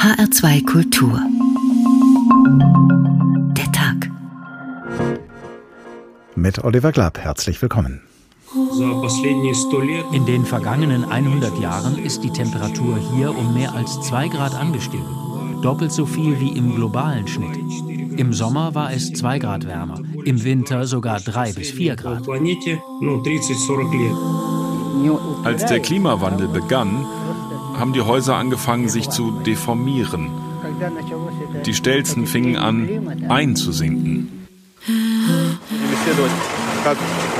HR2 Kultur. Der Tag. Mit Oliver Glab, herzlich willkommen. In den vergangenen 100 Jahren ist die Temperatur hier um mehr als 2 Grad angestiegen. Doppelt so viel wie im globalen Schnitt. Im Sommer war es 2 Grad wärmer, im Winter sogar 3 bis 4 Grad. Als der Klimawandel begann, haben die Häuser angefangen, sich zu deformieren. Die Stelzen fingen an, einzusinken.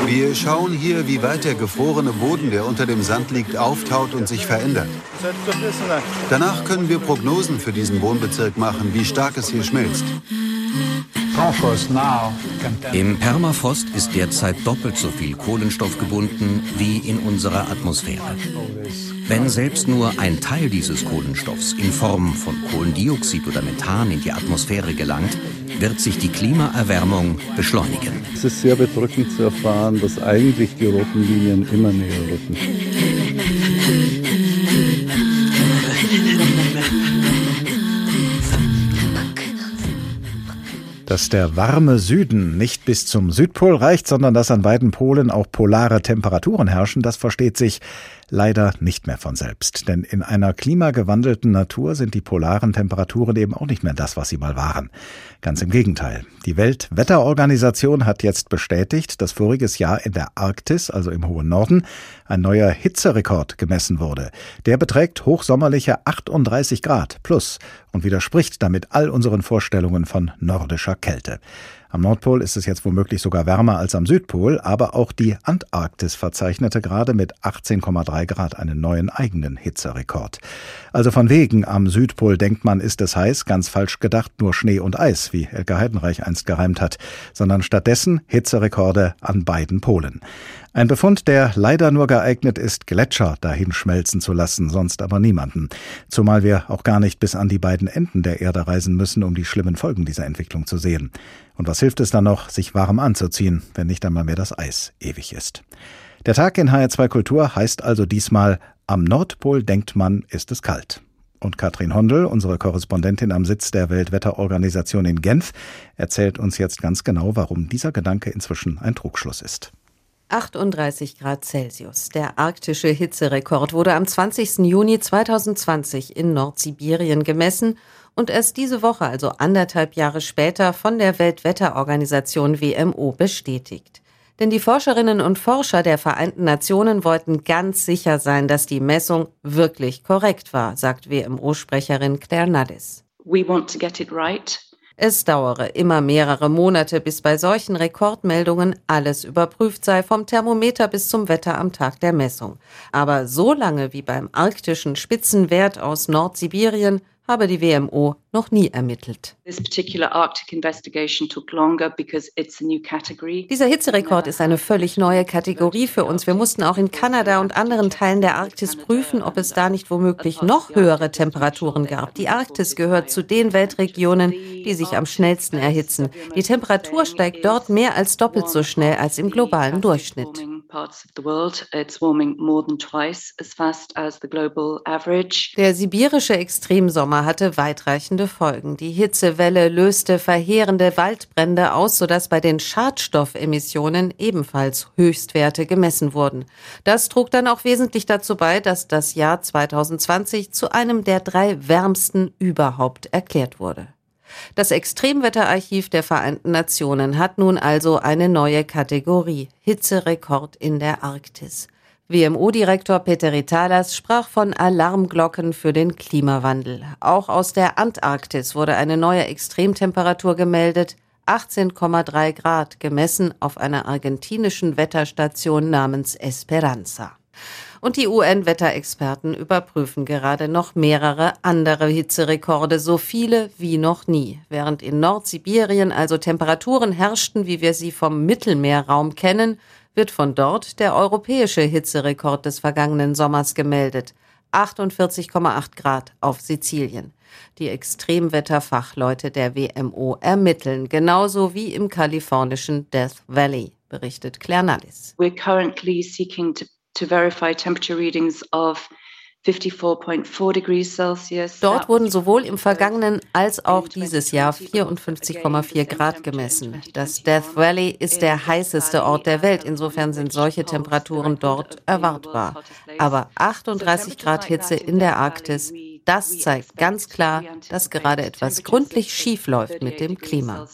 Wir schauen hier, wie weit der gefrorene Boden, der unter dem Sand liegt, auftaut und sich verändert. Danach können wir Prognosen für diesen Wohnbezirk machen, wie stark es hier schmilzt. Im Permafrost ist derzeit doppelt so viel Kohlenstoff gebunden wie in unserer Atmosphäre. Wenn selbst nur ein Teil dieses Kohlenstoffs in Form von Kohlendioxid oder Methan in die Atmosphäre gelangt, wird sich die Klimaerwärmung beschleunigen. Es ist sehr bedrückend zu erfahren, dass eigentlich die roten Linien immer näher rücken. Dass der warme Süden nicht bis zum Südpol reicht, sondern dass an beiden Polen auch polare Temperaturen herrschen, das versteht sich leider nicht mehr von selbst. Denn in einer klimagewandelten Natur sind die polaren Temperaturen eben auch nicht mehr das, was sie mal waren. Ganz im Gegenteil. Die Weltwetterorganisation hat jetzt bestätigt, dass voriges Jahr in der Arktis, also im hohen Norden, ein neuer Hitzerekord gemessen wurde. Der beträgt hochsommerliche 38 Grad plus und widerspricht damit all unseren Vorstellungen von nordischer Kälte. Am Nordpol ist es jetzt womöglich sogar wärmer als am Südpol, aber auch die Antarktis verzeichnete gerade mit 18,3 Grad einen neuen eigenen Hitzerekord. Also von wegen am Südpol denkt man, ist es heiß, ganz falsch gedacht, nur Schnee und Eis, wie Elke Heidenreich einst gereimt hat, sondern stattdessen Hitzerekorde an beiden Polen. Ein Befund, der leider nur geeignet ist, Gletscher dahin schmelzen zu lassen, sonst aber niemanden. Zumal wir auch gar nicht bis an die beiden Enden der Erde reisen müssen, um die schlimmen Folgen dieser Entwicklung zu sehen. Und was hilft es dann noch, sich warm anzuziehen, wenn nicht einmal mehr das Eis ewig ist? Der Tag in HR2 Kultur heißt also diesmal Am Nordpol denkt man, ist es kalt. Und Katrin Hondel, unsere Korrespondentin am Sitz der Weltwetterorganisation in Genf, erzählt uns jetzt ganz genau, warum dieser Gedanke inzwischen ein Trugschluss ist. 38 Grad Celsius. Der arktische Hitzerekord wurde am 20. Juni 2020 in Nordsibirien gemessen und erst diese Woche, also anderthalb Jahre später, von der Weltwetterorganisation WMO bestätigt. Denn die Forscherinnen und Forscher der Vereinten Nationen wollten ganz sicher sein, dass die Messung wirklich korrekt war, sagt WMO-Sprecherin Claire Nudis. We want to get it right. Es dauere immer mehrere Monate, bis bei solchen Rekordmeldungen alles überprüft sei, vom Thermometer bis zum Wetter am Tag der Messung. Aber so lange wie beim arktischen Spitzenwert aus Nordsibirien habe die WMO noch nie ermittelt. Dieser Hitzerekord ist eine völlig neue Kategorie für uns. Wir mussten auch in Kanada und anderen Teilen der Arktis prüfen, ob es da nicht womöglich noch höhere Temperaturen gab. Die Arktis gehört zu den Weltregionen, die sich am schnellsten erhitzen. Die Temperatur steigt dort mehr als doppelt so schnell als im globalen Durchschnitt Der sibirische Extremsommer hatte weitreichende Folgen. Die Hitzewelle löste verheerende Waldbrände aus, sodass bei den Schadstoffemissionen ebenfalls Höchstwerte gemessen wurden. Das trug dann auch wesentlich dazu bei, dass das Jahr 2020 zu einem der drei wärmsten überhaupt erklärt wurde. Das Extremwetterarchiv der Vereinten Nationen hat nun also eine neue Kategorie Hitzerekord in der Arktis. WMO-Direktor Peter Ritalas sprach von Alarmglocken für den Klimawandel. Auch aus der Antarktis wurde eine neue Extremtemperatur gemeldet, 18,3 Grad, gemessen auf einer argentinischen Wetterstation namens Esperanza. Und die UN-Wetterexperten überprüfen gerade noch mehrere andere Hitzerekorde, so viele wie noch nie. Während in Nordsibirien also Temperaturen herrschten, wie wir sie vom Mittelmeerraum kennen, wird von dort der europäische Hitzerekord des vergangenen Sommers gemeldet. 48,8 Grad auf Sizilien. Die Extremwetterfachleute der WMO ermitteln, genauso wie im kalifornischen Death Valley, berichtet Claire Nallis. We're currently seeking to to verify temperature readings of Dort wurden sowohl im vergangenen als auch dieses Jahr 54,4 Grad gemessen. Das Death Valley ist der heißeste Ort der Welt. Insofern sind solche Temperaturen dort erwartbar. Aber 38 Grad Hitze in der Arktis, das zeigt ganz klar, dass gerade etwas gründlich schief läuft mit dem Klima.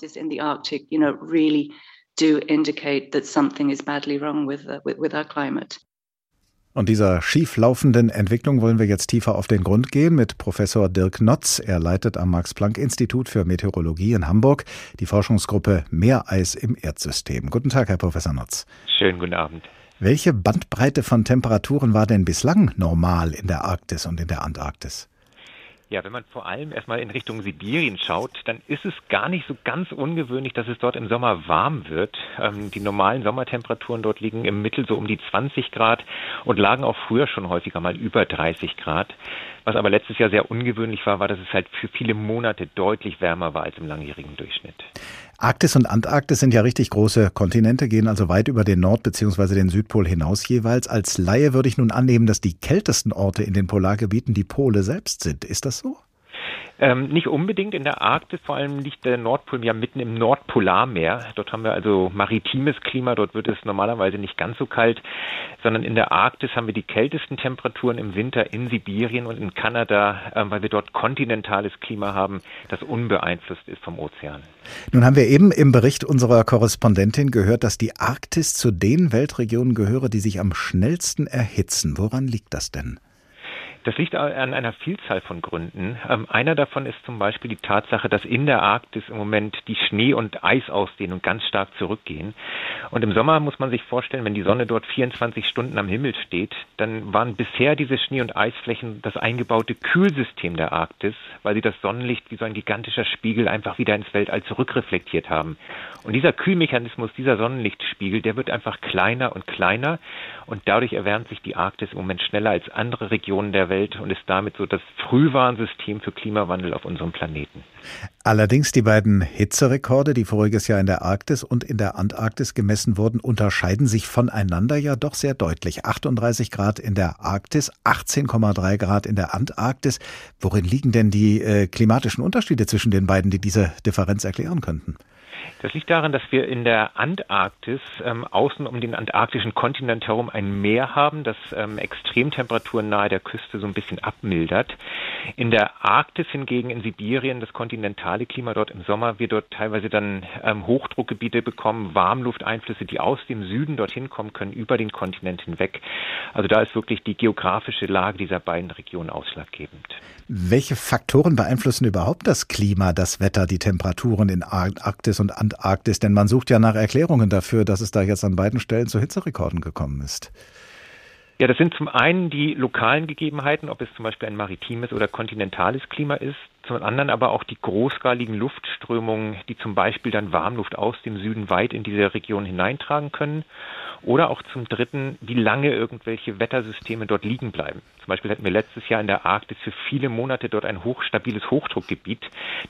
Und dieser schieflaufenden Entwicklung wollen wir jetzt tiefer auf den Grund gehen mit Professor Dirk Notz. Er leitet am Max-Planck-Institut für Meteorologie in Hamburg die Forschungsgruppe Meereis im Erdsystem. Guten Tag, Herr Professor Notz. Schönen guten Abend. Welche Bandbreite von Temperaturen war denn bislang normal in der Arktis und in der Antarktis? Ja, wenn man vor allem erstmal in Richtung Sibirien schaut, dann ist es gar nicht so ganz ungewöhnlich, dass es dort im Sommer warm wird. Ähm, die normalen Sommertemperaturen dort liegen im Mittel so um die 20 Grad und lagen auch früher schon häufiger mal über 30 Grad. Was aber letztes Jahr sehr ungewöhnlich war, war, dass es halt für viele Monate deutlich wärmer war als im langjährigen Durchschnitt. Arktis und Antarktis sind ja richtig große Kontinente, gehen also weit über den Nord- bzw. den Südpol hinaus jeweils. Als Laie würde ich nun annehmen, dass die kältesten Orte in den Polargebieten die Pole selbst sind. Ist das so? Ähm, nicht unbedingt in der Arktis, vor allem liegt der Nordpol ja mitten im Nordpolarmeer. Dort haben wir also maritimes Klima, dort wird es normalerweise nicht ganz so kalt, sondern in der Arktis haben wir die kältesten Temperaturen im Winter in Sibirien und in Kanada, äh, weil wir dort kontinentales Klima haben, das unbeeinflusst ist vom Ozean. Nun haben wir eben im Bericht unserer Korrespondentin gehört, dass die Arktis zu den Weltregionen gehöre, die sich am schnellsten erhitzen. Woran liegt das denn? Das liegt an einer Vielzahl von Gründen. Ähm, einer davon ist zum Beispiel die Tatsache, dass in der Arktis im Moment die Schnee- und Eisausdehnung ganz stark zurückgehen. Und im Sommer muss man sich vorstellen, wenn die Sonne dort 24 Stunden am Himmel steht, dann waren bisher diese Schnee- und Eisflächen das eingebaute Kühlsystem der Arktis, weil sie das Sonnenlicht wie so ein gigantischer Spiegel einfach wieder ins Weltall zurückreflektiert haben. Und dieser Kühlmechanismus, dieser Sonnenlichtspiegel, der wird einfach kleiner und kleiner und dadurch erwärmt sich die Arktis im Moment schneller als andere Regionen der Welt und ist damit so das Frühwarnsystem für Klimawandel auf unserem Planeten. Allerdings die beiden Hitzerekorde, die voriges Jahr in der Arktis und in der Antarktis gemessen wurden, unterscheiden sich voneinander ja doch sehr deutlich. 38 Grad in der Arktis, 18,3 Grad in der Antarktis. Worin liegen denn die äh, klimatischen Unterschiede zwischen den beiden, die diese Differenz erklären könnten? Das liegt daran, dass wir in der Antarktis ähm, außen um den antarktischen Kontinent herum ein Meer haben, das ähm, Extremtemperaturen nahe der Küste so ein bisschen abmildert. In der Arktis hingegen in Sibirien, das kontinentale Klima dort im Sommer, wir dort teilweise dann ähm, Hochdruckgebiete bekommen, Warmlufteinflüsse, die aus dem Süden dorthin kommen können, über den Kontinent hinweg. Also da ist wirklich die geografische Lage dieser beiden Regionen ausschlaggebend. Welche Faktoren beeinflussen überhaupt das Klima, das Wetter, die Temperaturen in Arktis und Antarktis? Denn man sucht ja nach Erklärungen dafür, dass es da jetzt an beiden Stellen zu Hitzerekorden gekommen ist. Ja, das sind zum einen die lokalen Gegebenheiten, ob es zum Beispiel ein maritimes oder kontinentales Klima ist, zum anderen aber auch die großskaligen Luftströmungen, die zum Beispiel dann Warmluft aus dem Süden weit in diese Region hineintragen können. Oder auch zum Dritten, wie lange irgendwelche Wettersysteme dort liegen bleiben. Zum Beispiel hatten wir letztes Jahr in der Arktis für viele Monate dort ein hochstabiles Hochdruckgebiet,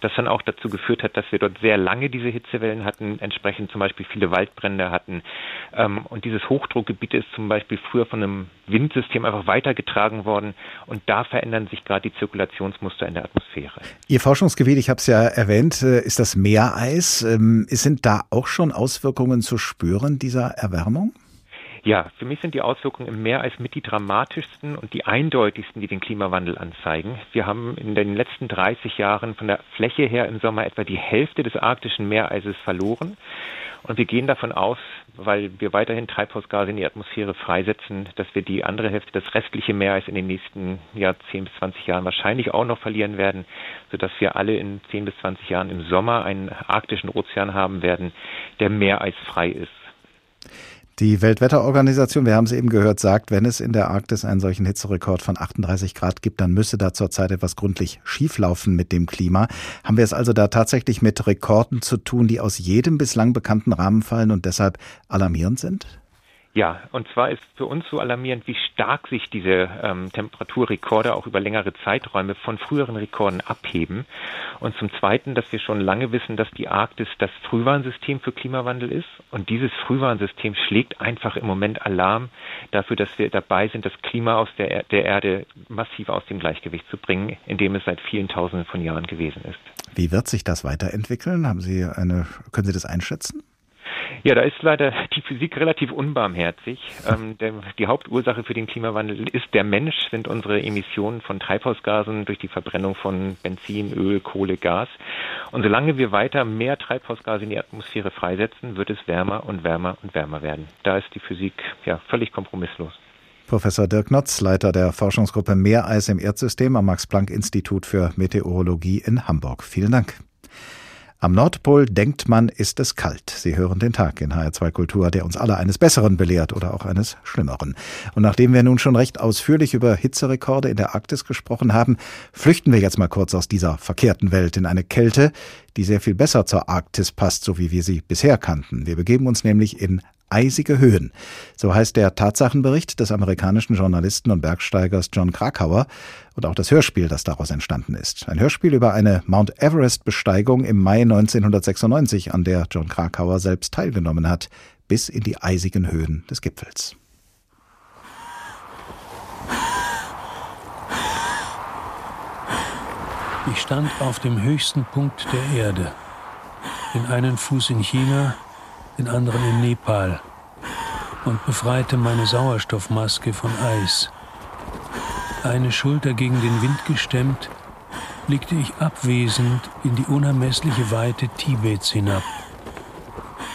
das dann auch dazu geführt hat, dass wir dort sehr lange diese Hitzewellen hatten, entsprechend zum Beispiel viele Waldbrände hatten. Ähm, und dieses Hochdruckgebiet ist zum Beispiel früher von einem Windsystem einfach weitergetragen worden. Und da verändern sich gerade die Zirkulationsmuster in der Atmosphäre. Ihr Forschungsgebiet, ich habe es ja erwähnt, äh, ist das Meereis. Ähm, sind da auch schon Auswirkungen zu spüren dieser Erwärmung? Ja, für mich sind die Auswirkungen im Meereis mit die dramatischsten und die eindeutigsten, die den Klimawandel anzeigen. Wir haben in den letzten 30 Jahren von der Fläche her im Sommer etwa die Hälfte des arktischen Meereises verloren. Und wir gehen davon aus, weil wir weiterhin Treibhausgase in die Atmosphäre freisetzen, dass wir die andere Hälfte, das restliche Meereis in den nächsten ja, 10 bis 20 Jahren wahrscheinlich auch noch verlieren werden, sodass wir alle in 10 bis 20 Jahren im Sommer einen arktischen Ozean haben werden, der meereisfrei ist. Die Weltwetterorganisation, wir haben es eben gehört, sagt, wenn es in der Arktis einen solchen Hitzerekord von 38 Grad gibt, dann müsse da zurzeit etwas gründlich schieflaufen mit dem Klima. Haben wir es also da tatsächlich mit Rekorden zu tun, die aus jedem bislang bekannten Rahmen fallen und deshalb alarmierend sind? Ja, und zwar ist für uns so alarmierend, wie stark sich diese ähm, Temperaturrekorde auch über längere Zeiträume von früheren Rekorden abheben. Und zum Zweiten, dass wir schon lange wissen, dass die Arktis das Frühwarnsystem für Klimawandel ist. Und dieses Frühwarnsystem schlägt einfach im Moment Alarm dafür, dass wir dabei sind, das Klima aus der, der Erde massiv aus dem Gleichgewicht zu bringen, in dem es seit vielen Tausenden von Jahren gewesen ist. Wie wird sich das weiterentwickeln? Haben Sie eine, können Sie das einschätzen? Ja, da ist leider die Physik relativ unbarmherzig. Ähm, der, die Hauptursache für den Klimawandel ist der Mensch, sind unsere Emissionen von Treibhausgasen durch die Verbrennung von Benzin, Öl, Kohle, Gas. Und solange wir weiter mehr Treibhausgase in die Atmosphäre freisetzen, wird es wärmer und wärmer und wärmer werden. Da ist die Physik ja völlig kompromisslos. Professor Dirk Notz, Leiter der Forschungsgruppe Meereis im Erdsystem am Max-Planck-Institut für Meteorologie in Hamburg. Vielen Dank. Am Nordpol denkt man, ist es kalt. Sie hören den Tag in HR2 Kultur, der uns alle eines Besseren belehrt oder auch eines Schlimmeren. Und nachdem wir nun schon recht ausführlich über Hitzerekorde in der Arktis gesprochen haben, flüchten wir jetzt mal kurz aus dieser verkehrten Welt in eine Kälte, die sehr viel besser zur Arktis passt, so wie wir sie bisher kannten. Wir begeben uns nämlich in eisige Höhen. So heißt der Tatsachenbericht des amerikanischen Journalisten und Bergsteigers John Krakauer und auch das Hörspiel, das daraus entstanden ist. Ein Hörspiel über eine Mount Everest-Besteigung im Mai 1996, an der John Krakauer selbst teilgenommen hat, bis in die eisigen Höhen des Gipfels. Ich stand auf dem höchsten Punkt der Erde. Den einen Fuß in China, den anderen in Nepal und befreite meine Sauerstoffmaske von Eis. Eine Schulter gegen den Wind gestemmt, blickte ich abwesend in die unermessliche Weite Tibets hinab.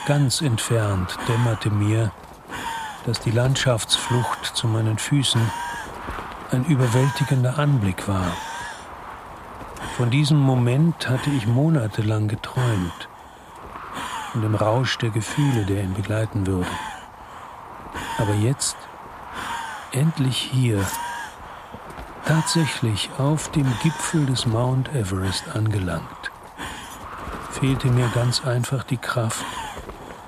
Ganz entfernt dämmerte mir, dass die Landschaftsflucht zu meinen Füßen ein überwältigender Anblick war. Von diesem Moment hatte ich monatelang geträumt und im Rausch der Gefühle, der ihn begleiten würde. Aber jetzt, endlich hier, tatsächlich auf dem Gipfel des Mount Everest angelangt, fehlte mir ganz einfach die Kraft,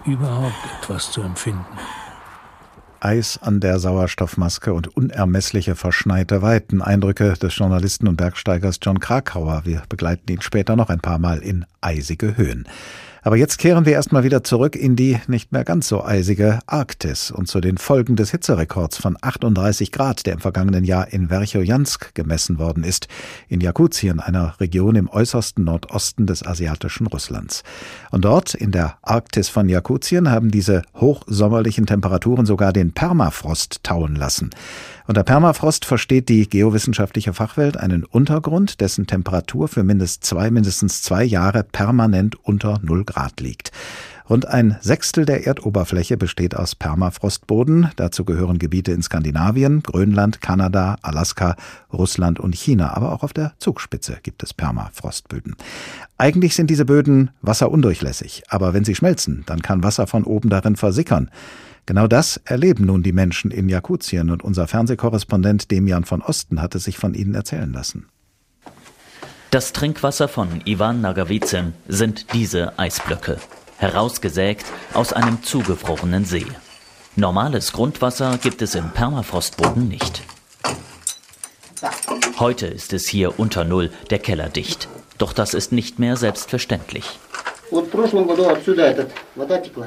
überhaupt etwas zu empfinden. Eis an der Sauerstoffmaske und unermessliche verschneite Weiten. Eindrücke des Journalisten und Bergsteigers John Krakauer. Wir begleiten ihn später noch ein paar Mal in eisige Höhen. Aber jetzt kehren wir erstmal wieder zurück in die nicht mehr ganz so eisige Arktis und zu den Folgen des Hitzerekords von 38 Grad, der im vergangenen Jahr in Verchojansk gemessen worden ist, in Jakutien, einer Region im äußersten Nordosten des asiatischen Russlands. Und dort, in der Arktis von Jakutien, haben diese hochsommerlichen Temperaturen sogar den Permafrost tauen lassen. Unter Permafrost versteht die geowissenschaftliche Fachwelt einen Untergrund, dessen Temperatur für mindestens zwei, mindestens zwei Jahre permanent unter null Grad liegt. Rund ein Sechstel der Erdoberfläche besteht aus Permafrostboden. Dazu gehören Gebiete in Skandinavien, Grönland, Kanada, Alaska, Russland und China. Aber auch auf der Zugspitze gibt es Permafrostböden. Eigentlich sind diese Böden wasserundurchlässig. Aber wenn sie schmelzen, dann kann Wasser von oben darin versickern. Genau das erleben nun die Menschen in Jakutien und unser Fernsehkorrespondent Demian von Osten hatte sich von ihnen erzählen lassen. Das Trinkwasser von Ivan Nagavizin sind diese Eisblöcke, herausgesägt aus einem zugefrorenen See. Normales Grundwasser gibt es im Permafrostboden nicht. Heute ist es hier unter Null, der Keller dicht. Doch das ist nicht mehr selbstverständlich.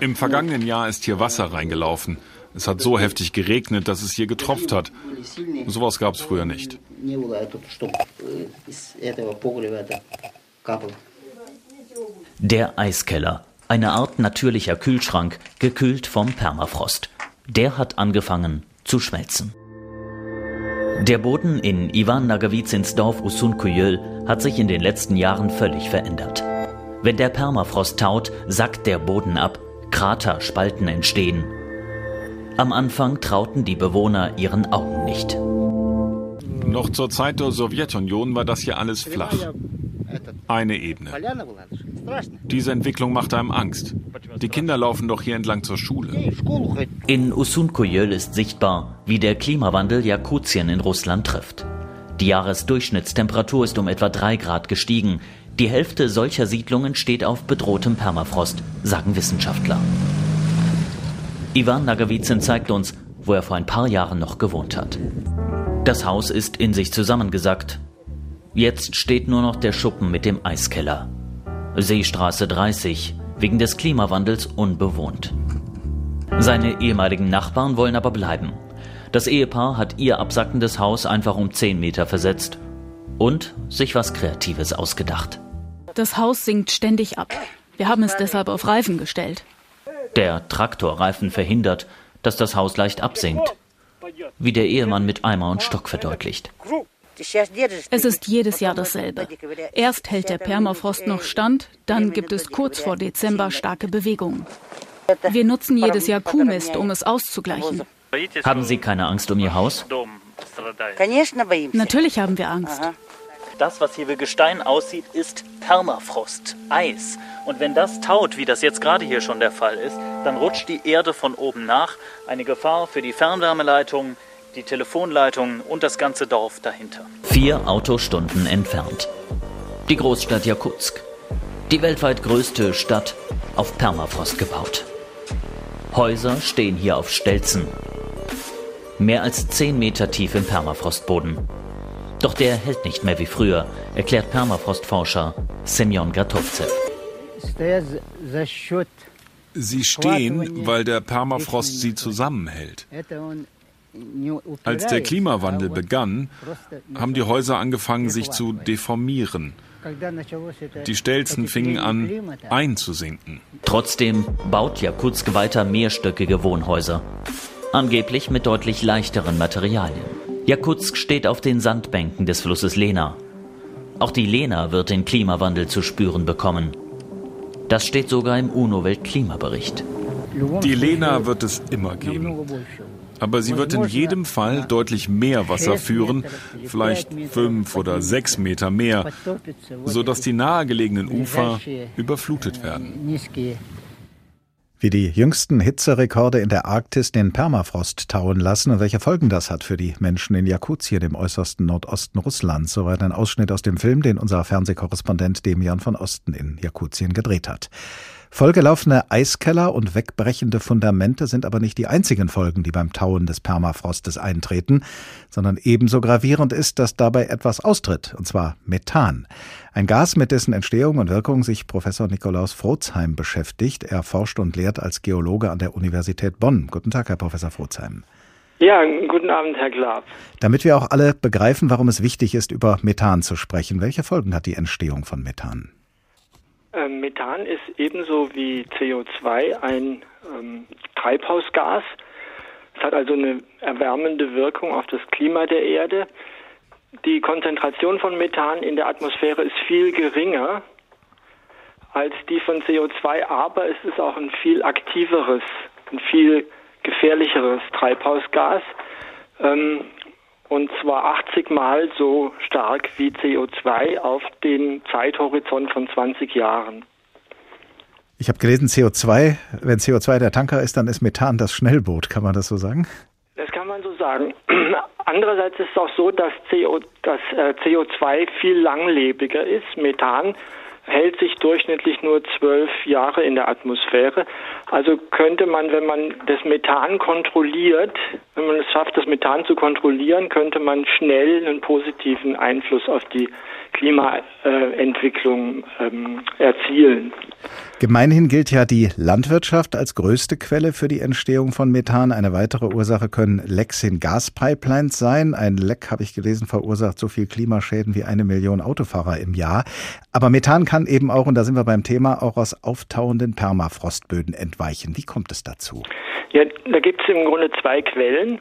Im vergangenen Jahr ist hier Wasser reingelaufen. Es hat so heftig geregnet, dass es hier getropft hat. Sowas gab es früher nicht. Der Eiskeller, eine Art natürlicher Kühlschrank, gekühlt vom Permafrost. Der hat angefangen zu schmelzen. Der Boden in Ivan Nagavizins Dorf Usunkuyöl hat sich in den letzten Jahren völlig verändert. Wenn der Permafrost taut, sackt der Boden ab, Kraterspalten entstehen. Am Anfang trauten die Bewohner ihren Augen nicht. Noch zur Zeit der Sowjetunion war das hier alles flach. Eine Ebene. Diese Entwicklung macht einem Angst. Die Kinder laufen doch hier entlang zur Schule. In Usunkojöl ist sichtbar, wie der Klimawandel Jakutien in Russland trifft. Die Jahresdurchschnittstemperatur ist um etwa drei Grad gestiegen. Die Hälfte solcher Siedlungen steht auf bedrohtem Permafrost, sagen Wissenschaftler. Ivan Nagavizin zeigt uns, wo er vor ein paar Jahren noch gewohnt hat. Das Haus ist in sich zusammengesackt. Jetzt steht nur noch der Schuppen mit dem Eiskeller. Seestraße 30, wegen des Klimawandels unbewohnt. Seine ehemaligen Nachbarn wollen aber bleiben. Das Ehepaar hat ihr absackendes Haus einfach um 10 Meter versetzt und sich was Kreatives ausgedacht. Das Haus sinkt ständig ab. Wir haben es deshalb auf Reifen gestellt. Der Traktorreifen verhindert, dass das Haus leicht absinkt. Wie der Ehemann mit Eimer und Stock verdeutlicht. Es ist jedes Jahr dasselbe. Erst hält der Permafrost noch stand, dann gibt es kurz vor Dezember starke Bewegungen. Wir nutzen jedes Jahr Kuhmist, um es auszugleichen. Haben Sie keine Angst um Ihr Haus? Natürlich haben wir Angst. Das, was hier wie Gestein aussieht, ist Permafrost, Eis. Und wenn das taut, wie das jetzt gerade hier schon der Fall ist, dann rutscht die Erde von oben nach. Eine Gefahr für die Fernwärmeleitungen, die Telefonleitungen und das ganze Dorf dahinter. Vier Autostunden entfernt. Die Großstadt Jakutsk. Die weltweit größte Stadt auf Permafrost gebaut. Häuser stehen hier auf Stelzen. Mehr als 10 Meter tief im Permafrostboden. Doch der hält nicht mehr wie früher, erklärt Permafrostforscher Semyon Gratovzev. Sie stehen, weil der Permafrost sie zusammenhält. Als der Klimawandel begann, haben die Häuser angefangen, sich zu deformieren. Die Stelzen fingen an, einzusinken. Trotzdem baut Jakutsk weiter mehrstöckige Wohnhäuser. Angeblich mit deutlich leichteren Materialien. Jakutsk steht auf den Sandbänken des Flusses Lena. Auch die Lena wird den Klimawandel zu spüren bekommen. Das steht sogar im UNO-Weltklimabericht. Die Lena wird es immer geben. Aber sie wird in jedem Fall deutlich mehr Wasser führen, vielleicht fünf oder sechs Meter mehr, sodass die nahegelegenen Ufer überflutet werden. Wie die jüngsten Hitzerekorde in der Arktis den Permafrost tauen lassen und welche Folgen das hat für die Menschen in Jakutien, dem äußersten Nordosten Russlands. Soweit ein Ausschnitt aus dem Film, den unser Fernsehkorrespondent Demian von Osten in Jakutien gedreht hat. Vollgelaufene Eiskeller und wegbrechende Fundamente sind aber nicht die einzigen Folgen, die beim Tauen des Permafrostes eintreten, sondern ebenso gravierend ist, dass dabei etwas austritt, und zwar Methan. Ein Gas, mit dessen Entstehung und Wirkung sich Professor Nikolaus Frozheim beschäftigt. Er forscht und lehrt als Geologe an der Universität Bonn. Guten Tag, Herr Professor Frozheim. Ja, guten Abend, Herr Glab. Damit wir auch alle begreifen, warum es wichtig ist, über Methan zu sprechen, welche Folgen hat die Entstehung von Methan? Ähm, Methan ist ebenso wie CO2 ein ähm, Treibhausgas. Es hat also eine erwärmende Wirkung auf das Klima der Erde. Die Konzentration von Methan in der Atmosphäre ist viel geringer als die von CO2, aber es ist auch ein viel aktiveres, ein viel gefährlicheres Treibhausgas. Ähm, und zwar 80 Mal so stark wie CO2 auf den Zeithorizont von 20 Jahren. Ich habe gelesen, CO2, wenn CO2 der Tanker ist, dann ist Methan das Schnellboot. Kann man das so sagen? Das kann man so sagen. Andererseits ist es auch so, dass, CO, dass äh, CO2 viel langlebiger ist. Methan hält sich durchschnittlich nur zwölf Jahre in der Atmosphäre. Also könnte man, wenn man das Methan kontrolliert, wenn man es schafft, das Methan zu kontrollieren, könnte man schnell einen positiven Einfluss auf die Klimaentwicklung ähm, erzielen. Gemeinhin gilt ja die Landwirtschaft als größte Quelle für die Entstehung von Methan. Eine weitere Ursache können Lecks in Gaspipelines sein. Ein Leck, habe ich gelesen, verursacht so viel Klimaschäden wie eine Million Autofahrer im Jahr. Aber Methan kann eben auch, und da sind wir beim Thema, auch aus auftauenden Permafrostböden entweichen. Wie kommt es dazu? Ja, da gibt es im Grunde zwei Quellen.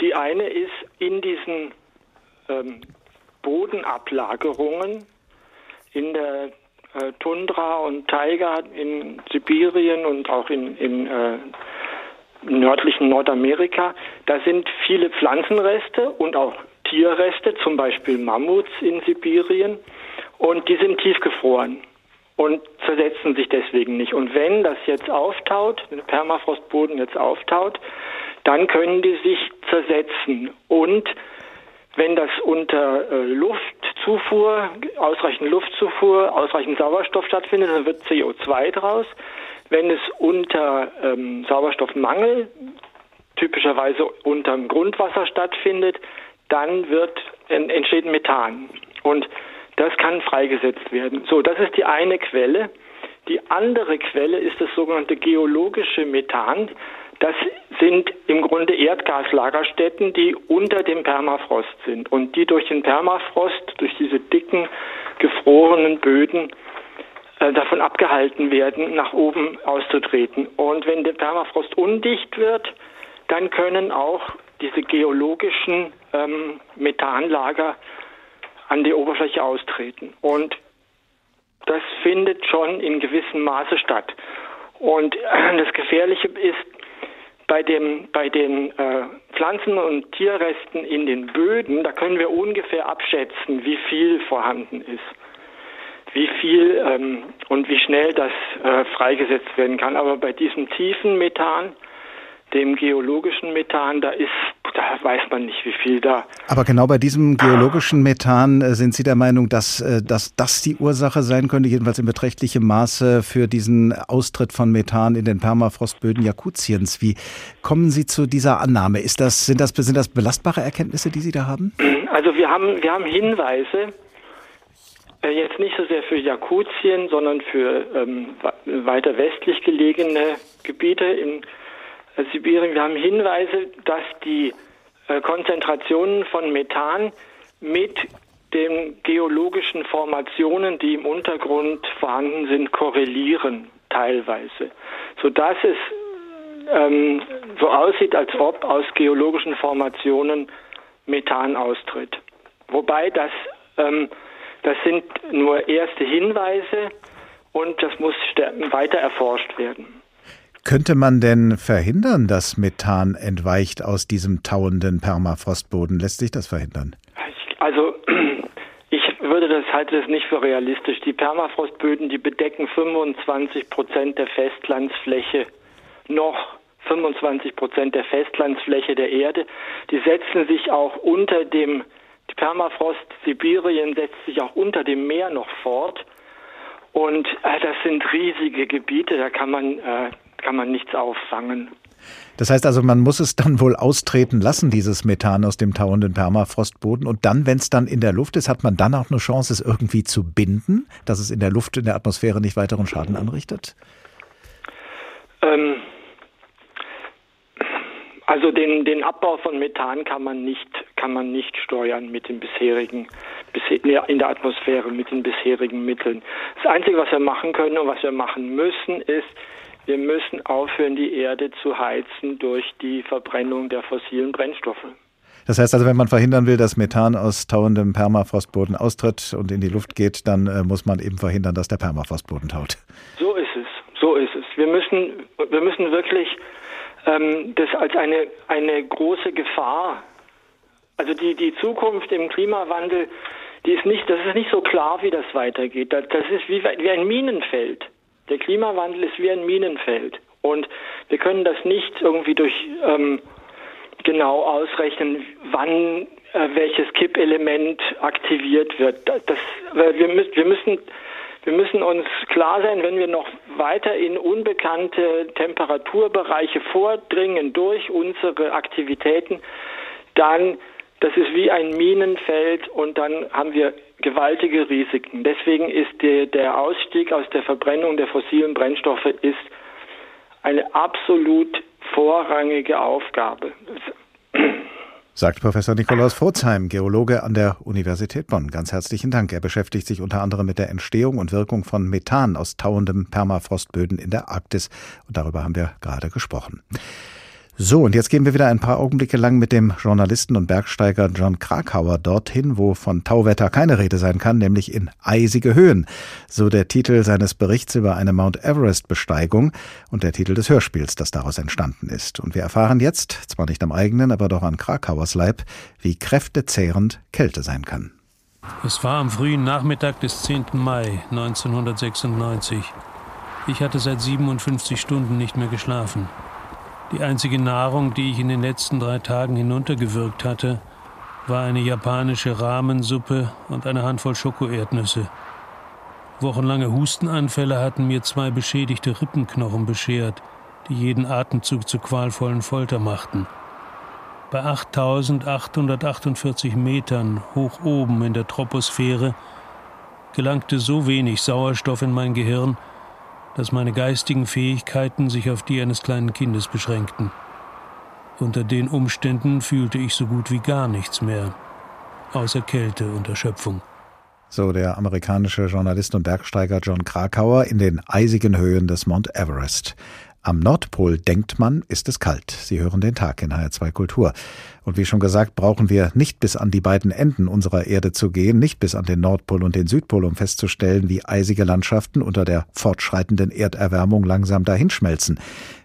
Die eine ist in diesen ähm, Bodenablagerungen in der äh, Tundra und Taiga in Sibirien und auch in, in äh, nördlichen Nordamerika. Da sind viele Pflanzenreste und auch Tierreste, zum Beispiel Mammuts in Sibirien, und die sind tiefgefroren und zersetzen sich deswegen nicht. Und wenn das jetzt auftaut, wenn der Permafrostboden jetzt auftaut, dann können die sich zersetzen und wenn das unter äh, Luft Luftzufuhr, ausreichend Luftzufuhr, ausreichend Sauerstoff stattfindet, dann wird CO2 draus. Wenn es unter ähm, Sauerstoffmangel, typischerweise unter dem Grundwasser stattfindet, dann wird, entsteht Methan. Und das kann freigesetzt werden. So, das ist die eine Quelle. Die andere Quelle ist das sogenannte geologische Methan. Das sind im Grunde Erdgaslagerstätten, die unter dem Permafrost sind und die durch den Permafrost, durch diese dicken, gefrorenen Böden äh, davon abgehalten werden, nach oben auszutreten. Und wenn der Permafrost undicht wird, dann können auch diese geologischen ähm, Methanlager an die Oberfläche austreten. Und das findet schon in gewissem Maße statt. Und das Gefährliche ist, bei, dem, bei den äh, Pflanzen- und Tierresten in den Böden, da können wir ungefähr abschätzen, wie viel vorhanden ist, wie viel ähm, und wie schnell das äh, freigesetzt werden kann. Aber bei diesem tiefen Methan, dem geologischen Methan, da ist, da weiß man nicht, wie viel da. Aber genau bei diesem geologischen Methan äh, sind Sie der Meinung, dass, äh, dass das die Ursache sein könnte, jedenfalls in beträchtlichem Maße für diesen Austritt von Methan in den Permafrostböden Jakutiens. Wie kommen Sie zu dieser Annahme? Ist das, sind, das, sind das belastbare Erkenntnisse, die Sie da haben? Also wir haben, wir haben Hinweise, äh, jetzt nicht so sehr für Jakutien, sondern für ähm, weiter westlich gelegene Gebiete in Sibirien. Wir haben Hinweise, dass die äh, Konzentrationen von Methan mit den geologischen Formationen, die im Untergrund vorhanden sind, korrelieren teilweise, sodass es ähm, so aussieht, als ob aus geologischen Formationen Methan austritt. Wobei das, ähm, das sind nur erste Hinweise und das muss weiter erforscht werden. Könnte man denn verhindern, dass Methan entweicht aus diesem tauenden Permafrostboden? Lässt sich das verhindern? Also ich würde das halte das nicht für realistisch. Die Permafrostböden, die bedecken 25 Prozent der Festlandsfläche noch 25 Prozent der Festlandsfläche der Erde. Die setzen sich auch unter dem die Permafrost Sibirien setzt sich auch unter dem Meer noch fort. Und äh, das sind riesige Gebiete, da kann man äh, kann man nichts auffangen. Das heißt also, man muss es dann wohl austreten lassen, dieses Methan aus dem tauenden Permafrostboden. Und dann, wenn es dann in der Luft ist, hat man dann auch eine Chance, es irgendwie zu binden, dass es in der Luft, in der Atmosphäre nicht weiteren Schaden anrichtet? Ähm, also den, den Abbau von Methan kann man nicht, kann man nicht steuern mit den bisherigen, in der Atmosphäre mit den bisherigen Mitteln. Das Einzige, was wir machen können und was wir machen müssen, ist, wir müssen aufhören, die Erde zu heizen durch die Verbrennung der fossilen Brennstoffe. Das heißt also, wenn man verhindern will, dass Methan aus tauendem Permafrostboden austritt und in die Luft geht, dann äh, muss man eben verhindern, dass der Permafrostboden taut. So ist es. So ist es. Wir müssen, wir müssen wirklich ähm, das als eine, eine große Gefahr, also die, die Zukunft im Klimawandel, die ist nicht, das ist nicht so klar, wie das weitergeht. Das, ist wie, wie ein Minenfeld. Der Klimawandel ist wie ein Minenfeld. Und wir können das nicht irgendwie durch ähm, genau ausrechnen, wann äh, welches Kippelement aktiviert wird. Das, äh, wir, müssen, wir, müssen, wir müssen uns klar sein, wenn wir noch weiter in unbekannte Temperaturbereiche vordringen durch unsere Aktivitäten, dann das ist wie ein Minenfeld und dann haben wir gewaltige Risiken. Deswegen ist der, der Ausstieg aus der Verbrennung der fossilen Brennstoffe ist eine absolut vorrangige Aufgabe. Sagt Professor Nikolaus Furzheim, Geologe an der Universität Bonn. Ganz herzlichen Dank. Er beschäftigt sich unter anderem mit der Entstehung und Wirkung von Methan aus tauendem Permafrostböden in der Arktis. Und darüber haben wir gerade gesprochen. So, und jetzt gehen wir wieder ein paar Augenblicke lang mit dem Journalisten und Bergsteiger John Krakauer dorthin, wo von Tauwetter keine Rede sein kann, nämlich in eisige Höhen. So der Titel seines Berichts über eine Mount Everest-Besteigung und der Titel des Hörspiels, das daraus entstanden ist. Und wir erfahren jetzt, zwar nicht am eigenen, aber doch an Krakauers Leib, wie kräftezehrend Kälte sein kann. Es war am frühen Nachmittag des 10. Mai 1996. Ich hatte seit 57 Stunden nicht mehr geschlafen. Die einzige Nahrung, die ich in den letzten drei Tagen hinuntergewirkt hatte, war eine japanische Rahmensuppe und eine Handvoll Schokoerdnüsse. Wochenlange Hustenanfälle hatten mir zwei beschädigte Rippenknochen beschert, die jeden Atemzug zu qualvollen Folter machten. Bei 8848 Metern hoch oben in der Troposphäre gelangte so wenig Sauerstoff in mein Gehirn, dass meine geistigen Fähigkeiten sich auf die eines kleinen Kindes beschränkten. Unter den Umständen fühlte ich so gut wie gar nichts mehr, außer Kälte und Erschöpfung. So der amerikanische Journalist und Bergsteiger John Krakauer in den eisigen Höhen des Mount Everest. Am Nordpol denkt man, ist es kalt. Sie hören den Tag in HR2 Kultur. Und wie schon gesagt, brauchen wir nicht bis an die beiden Enden unserer Erde zu gehen, nicht bis an den Nordpol und den Südpol, um festzustellen, wie eisige Landschaften unter der fortschreitenden Erderwärmung langsam dahinschmelzen.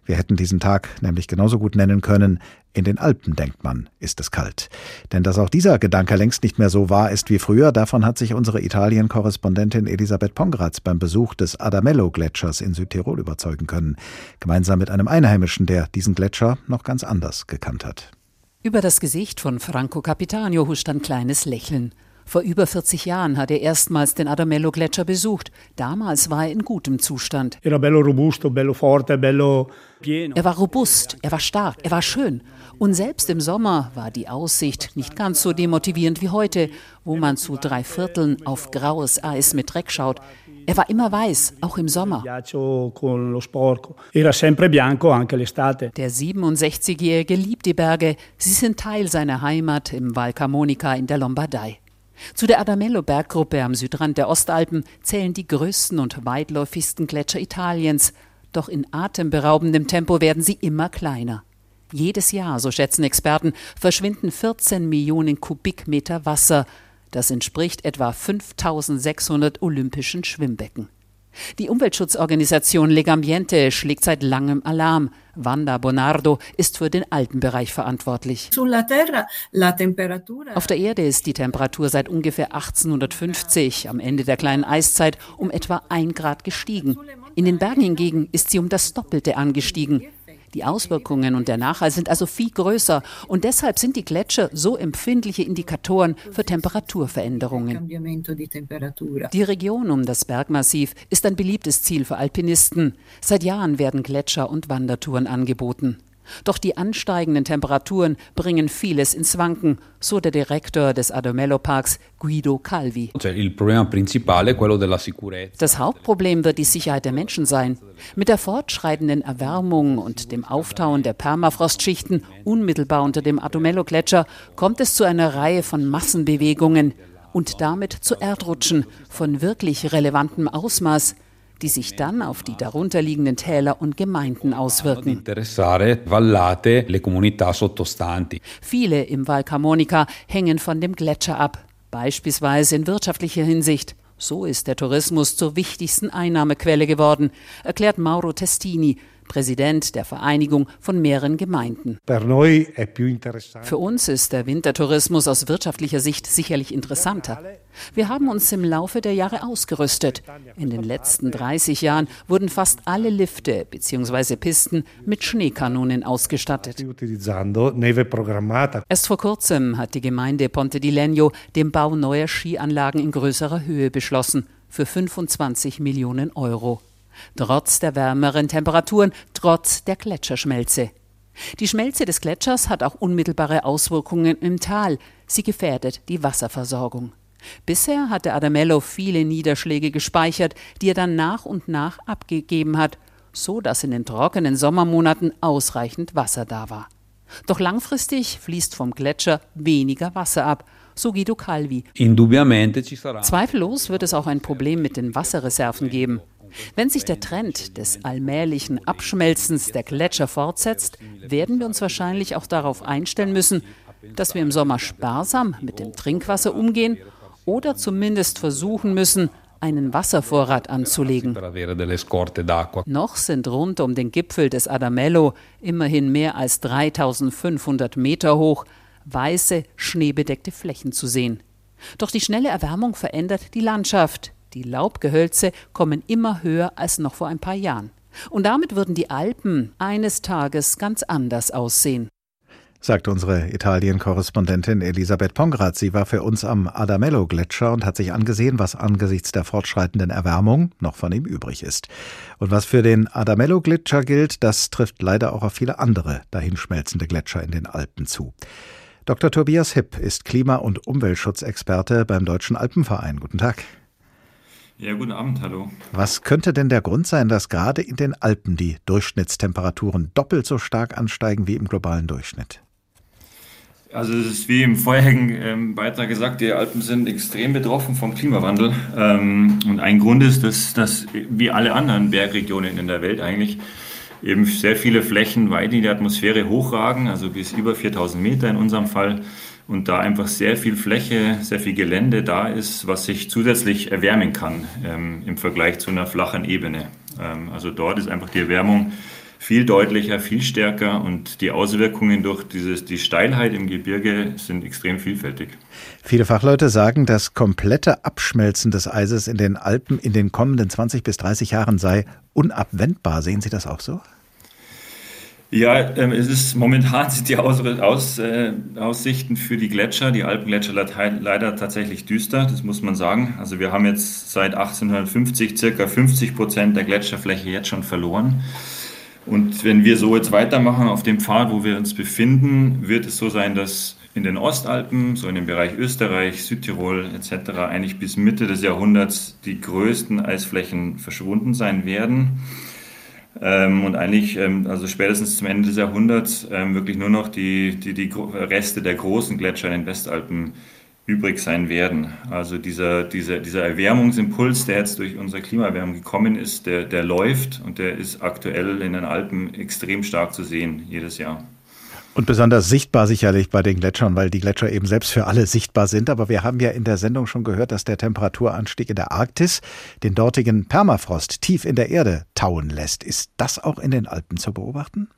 Wir hätten diesen Tag nämlich genauso gut nennen können, in den Alpen, denkt man, ist es kalt. Denn dass auch dieser Gedanke längst nicht mehr so wahr ist wie früher, davon hat sich unsere Italien-Korrespondentin Elisabeth Pongratz beim Besuch des Adamello-Gletschers in Südtirol überzeugen können. Gemeinsam mit einem Einheimischen, der diesen Gletscher noch ganz anders gekannt hat. Über das Gesicht von Franco Capitano huscht ein kleines Lächeln. Vor über 40 Jahren hat er erstmals den Adamello-Gletscher besucht. Damals war er in gutem Zustand. Er war robust, er war stark, er war schön. Und selbst im Sommer war die Aussicht nicht ganz so demotivierend wie heute, wo man zu drei Vierteln auf graues Eis mit Dreck schaut. Er war immer weiß, auch im Sommer. Der 67-Jährige liebt die Berge. Sie sind Teil seiner Heimat im Val Camonica in der Lombardei. Zu der Adamello-Berggruppe am Südrand der Ostalpen zählen die größten und weitläufigsten Gletscher Italiens. Doch in atemberaubendem Tempo werden sie immer kleiner. Jedes Jahr, so schätzen Experten, verschwinden 14 Millionen Kubikmeter Wasser. Das entspricht etwa 5600 olympischen Schwimmbecken. Die Umweltschutzorganisation Legambiente schlägt seit langem Alarm. Wanda Bonardo ist für den Alpenbereich verantwortlich. Auf der Erde ist die Temperatur seit ungefähr 1850, am Ende der kleinen Eiszeit, um etwa ein Grad gestiegen. In den Bergen hingegen ist sie um das Doppelte angestiegen. Die Auswirkungen und der Nachhall sind also viel größer und deshalb sind die Gletscher so empfindliche Indikatoren für Temperaturveränderungen. Die Region um das Bergmassiv ist ein beliebtes Ziel für Alpinisten. Seit Jahren werden Gletscher- und Wandertouren angeboten. Doch die ansteigenden Temperaturen bringen vieles ins Wanken, so der Direktor des Adamello Parks Guido Calvi. Das Hauptproblem wird die Sicherheit der Menschen sein. Mit der fortschreitenden Erwärmung und dem Auftauen der Permafrostschichten unmittelbar unter dem Adamello-Gletscher kommt es zu einer Reihe von Massenbewegungen und damit zu Erdrutschen von wirklich relevantem Ausmaß die sich dann auf die darunterliegenden Täler und Gemeinden auswirken. Viele im Val Camonica hängen von dem Gletscher ab, beispielsweise in wirtschaftlicher Hinsicht. So ist der Tourismus zur wichtigsten Einnahmequelle geworden, erklärt Mauro Testini, Präsident der Vereinigung von mehreren Gemeinden. Für uns ist der Wintertourismus aus wirtschaftlicher Sicht sicherlich interessanter. Wir haben uns im Laufe der Jahre ausgerüstet. In den letzten 30 Jahren wurden fast alle Lifte bzw. Pisten mit Schneekanonen ausgestattet. Erst vor kurzem hat die Gemeinde Ponte di Legno den Bau neuer Skianlagen in größerer Höhe beschlossen für 25 Millionen Euro trotz der wärmeren Temperaturen, trotz der Gletscherschmelze. Die Schmelze des Gletschers hat auch unmittelbare Auswirkungen im Tal. Sie gefährdet die Wasserversorgung. Bisher hat der Adamello viele Niederschläge gespeichert, die er dann nach und nach abgegeben hat, so dass in den trockenen Sommermonaten ausreichend Wasser da war. Doch langfristig fließt vom Gletscher weniger Wasser ab, so Guido Calvi. Zweifellos wird es auch ein Problem mit den Wasserreserven geben. Wenn sich der Trend des allmählichen Abschmelzens der Gletscher fortsetzt, werden wir uns wahrscheinlich auch darauf einstellen müssen, dass wir im Sommer sparsam mit dem Trinkwasser umgehen oder zumindest versuchen müssen, einen Wasservorrat anzulegen. Noch sind rund um den Gipfel des Adamello, immerhin mehr als 3500 Meter hoch, weiße, schneebedeckte Flächen zu sehen. Doch die schnelle Erwärmung verändert die Landschaft. Die Laubgehölze kommen immer höher als noch vor ein paar Jahren. Und damit würden die Alpen eines Tages ganz anders aussehen. sagt unsere Italien-Korrespondentin Elisabeth Pongratz. Sie war für uns am Adamello-Gletscher und hat sich angesehen, was angesichts der fortschreitenden Erwärmung noch von ihm übrig ist. Und was für den Adamello-Gletscher gilt, das trifft leider auch auf viele andere dahinschmelzende Gletscher in den Alpen zu. Dr. Tobias Hipp ist Klima- und Umweltschutzexperte beim Deutschen Alpenverein. Guten Tag. Ja, guten Abend, hallo. Was könnte denn der Grund sein, dass gerade in den Alpen die Durchschnittstemperaturen doppelt so stark ansteigen wie im globalen Durchschnitt? Also es ist wie im vorherigen ähm, Beitrag gesagt, die Alpen sind extrem betroffen vom Klimawandel. Ähm, und ein Grund ist, dass, dass wie alle anderen Bergregionen in der Welt eigentlich eben sehr viele Flächen weit in die Atmosphäre hochragen, also bis über 4000 Meter in unserem Fall. Und da einfach sehr viel Fläche, sehr viel Gelände da ist, was sich zusätzlich erwärmen kann ähm, im Vergleich zu einer flachen Ebene. Ähm, also dort ist einfach die Erwärmung viel deutlicher, viel stärker und die Auswirkungen durch dieses, die Steilheit im Gebirge sind extrem vielfältig. Viele Fachleute sagen, das komplette Abschmelzen des Eises in den Alpen in den kommenden 20 bis 30 Jahren sei unabwendbar. Sehen Sie das auch so? Ja, ähm, es ist momentan sind die Aus, Aus, äh, Aussichten für die Gletscher, die Alpengletscher leider tatsächlich düster, das muss man sagen. Also wir haben jetzt seit 1850 circa 50 Prozent der Gletscherfläche jetzt schon verloren. Und wenn wir so jetzt weitermachen auf dem Pfad, wo wir uns befinden, wird es so sein, dass in den Ostalpen, so in dem Bereich Österreich, Südtirol etc., eigentlich bis Mitte des Jahrhunderts die größten Eisflächen verschwunden sein werden. Ähm, und eigentlich, ähm, also spätestens zum Ende des Jahrhunderts, ähm, wirklich nur noch die, die, die Reste der großen Gletscher in den Westalpen übrig sein werden. Also dieser, dieser, dieser Erwärmungsimpuls, der jetzt durch unsere Klimaerwärmung gekommen ist, der, der läuft und der ist aktuell in den Alpen extrem stark zu sehen jedes Jahr. Und besonders sichtbar sicherlich bei den Gletschern, weil die Gletscher eben selbst für alle sichtbar sind. Aber wir haben ja in der Sendung schon gehört, dass der Temperaturanstieg in der Arktis den dortigen Permafrost tief in der Erde tauen lässt. Ist das auch in den Alpen zu beobachten?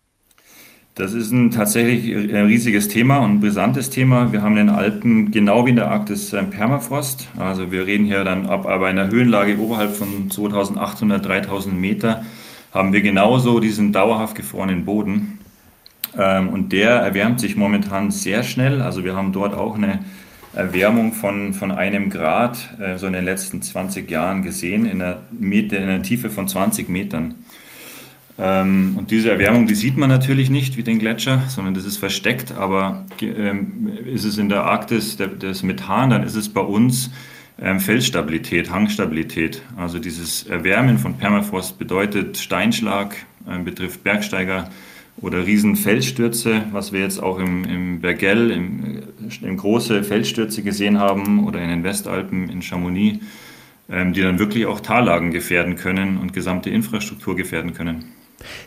Das ist ein tatsächlich ein riesiges Thema und ein brisantes Thema. Wir haben in den Alpen genau wie in der Arktis Permafrost. Also wir reden hier dann ab aber einer Höhenlage oberhalb von 2800, 3000 Meter haben wir genauso diesen dauerhaft gefrorenen Boden. Ähm, und der erwärmt sich momentan sehr schnell. Also wir haben dort auch eine Erwärmung von, von einem Grad äh, so in den letzten 20 Jahren gesehen, in einer, Meter, in einer Tiefe von 20 Metern. Ähm, und diese Erwärmung, die sieht man natürlich nicht wie den Gletscher, sondern das ist versteckt. Aber ähm, ist es in der Arktis das Methan, dann ist es bei uns Felsstabilität, Hangstabilität. Also dieses Erwärmen von Permafrost bedeutet Steinschlag, betrifft Bergsteiger oder riesen Felsstürze, was wir jetzt auch im, im Bergell, im, im große Felsstürze gesehen haben oder in den Westalpen, in Chamonix, ähm, die dann wirklich auch Tallagen gefährden können und gesamte Infrastruktur gefährden können.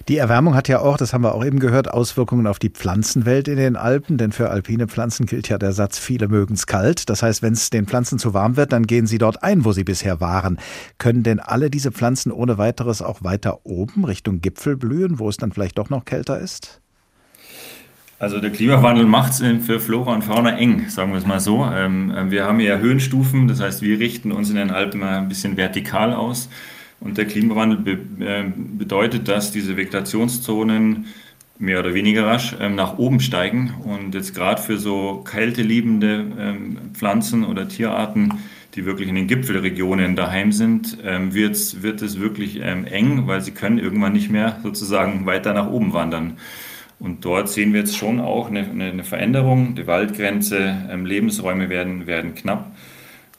Die Erwärmung hat ja auch, das haben wir auch eben gehört, Auswirkungen auf die Pflanzenwelt in den Alpen, denn für alpine Pflanzen gilt ja der Satz, viele mögen es kalt. Das heißt, wenn es den Pflanzen zu warm wird, dann gehen sie dort ein, wo sie bisher waren. Können denn alle diese Pflanzen ohne weiteres auch weiter oben Richtung Gipfel blühen, wo es dann vielleicht doch noch kälter ist? Also der Klimawandel macht es für Flora und Fauna eng, sagen wir es mal so. Ähm, wir haben ja Höhenstufen, das heißt, wir richten uns in den Alpen ein bisschen vertikal aus. Und der Klimawandel be äh, bedeutet, dass diese Vegetationszonen mehr oder weniger rasch ähm, nach oben steigen. Und jetzt gerade für so kälteliebende ähm, Pflanzen oder Tierarten, die wirklich in den Gipfelregionen daheim sind, ähm, wird es wirklich ähm, eng, weil sie können irgendwann nicht mehr sozusagen weiter nach oben wandern. Und dort sehen wir jetzt schon auch eine, eine Veränderung. Die Waldgrenze, ähm, Lebensräume werden, werden knapp.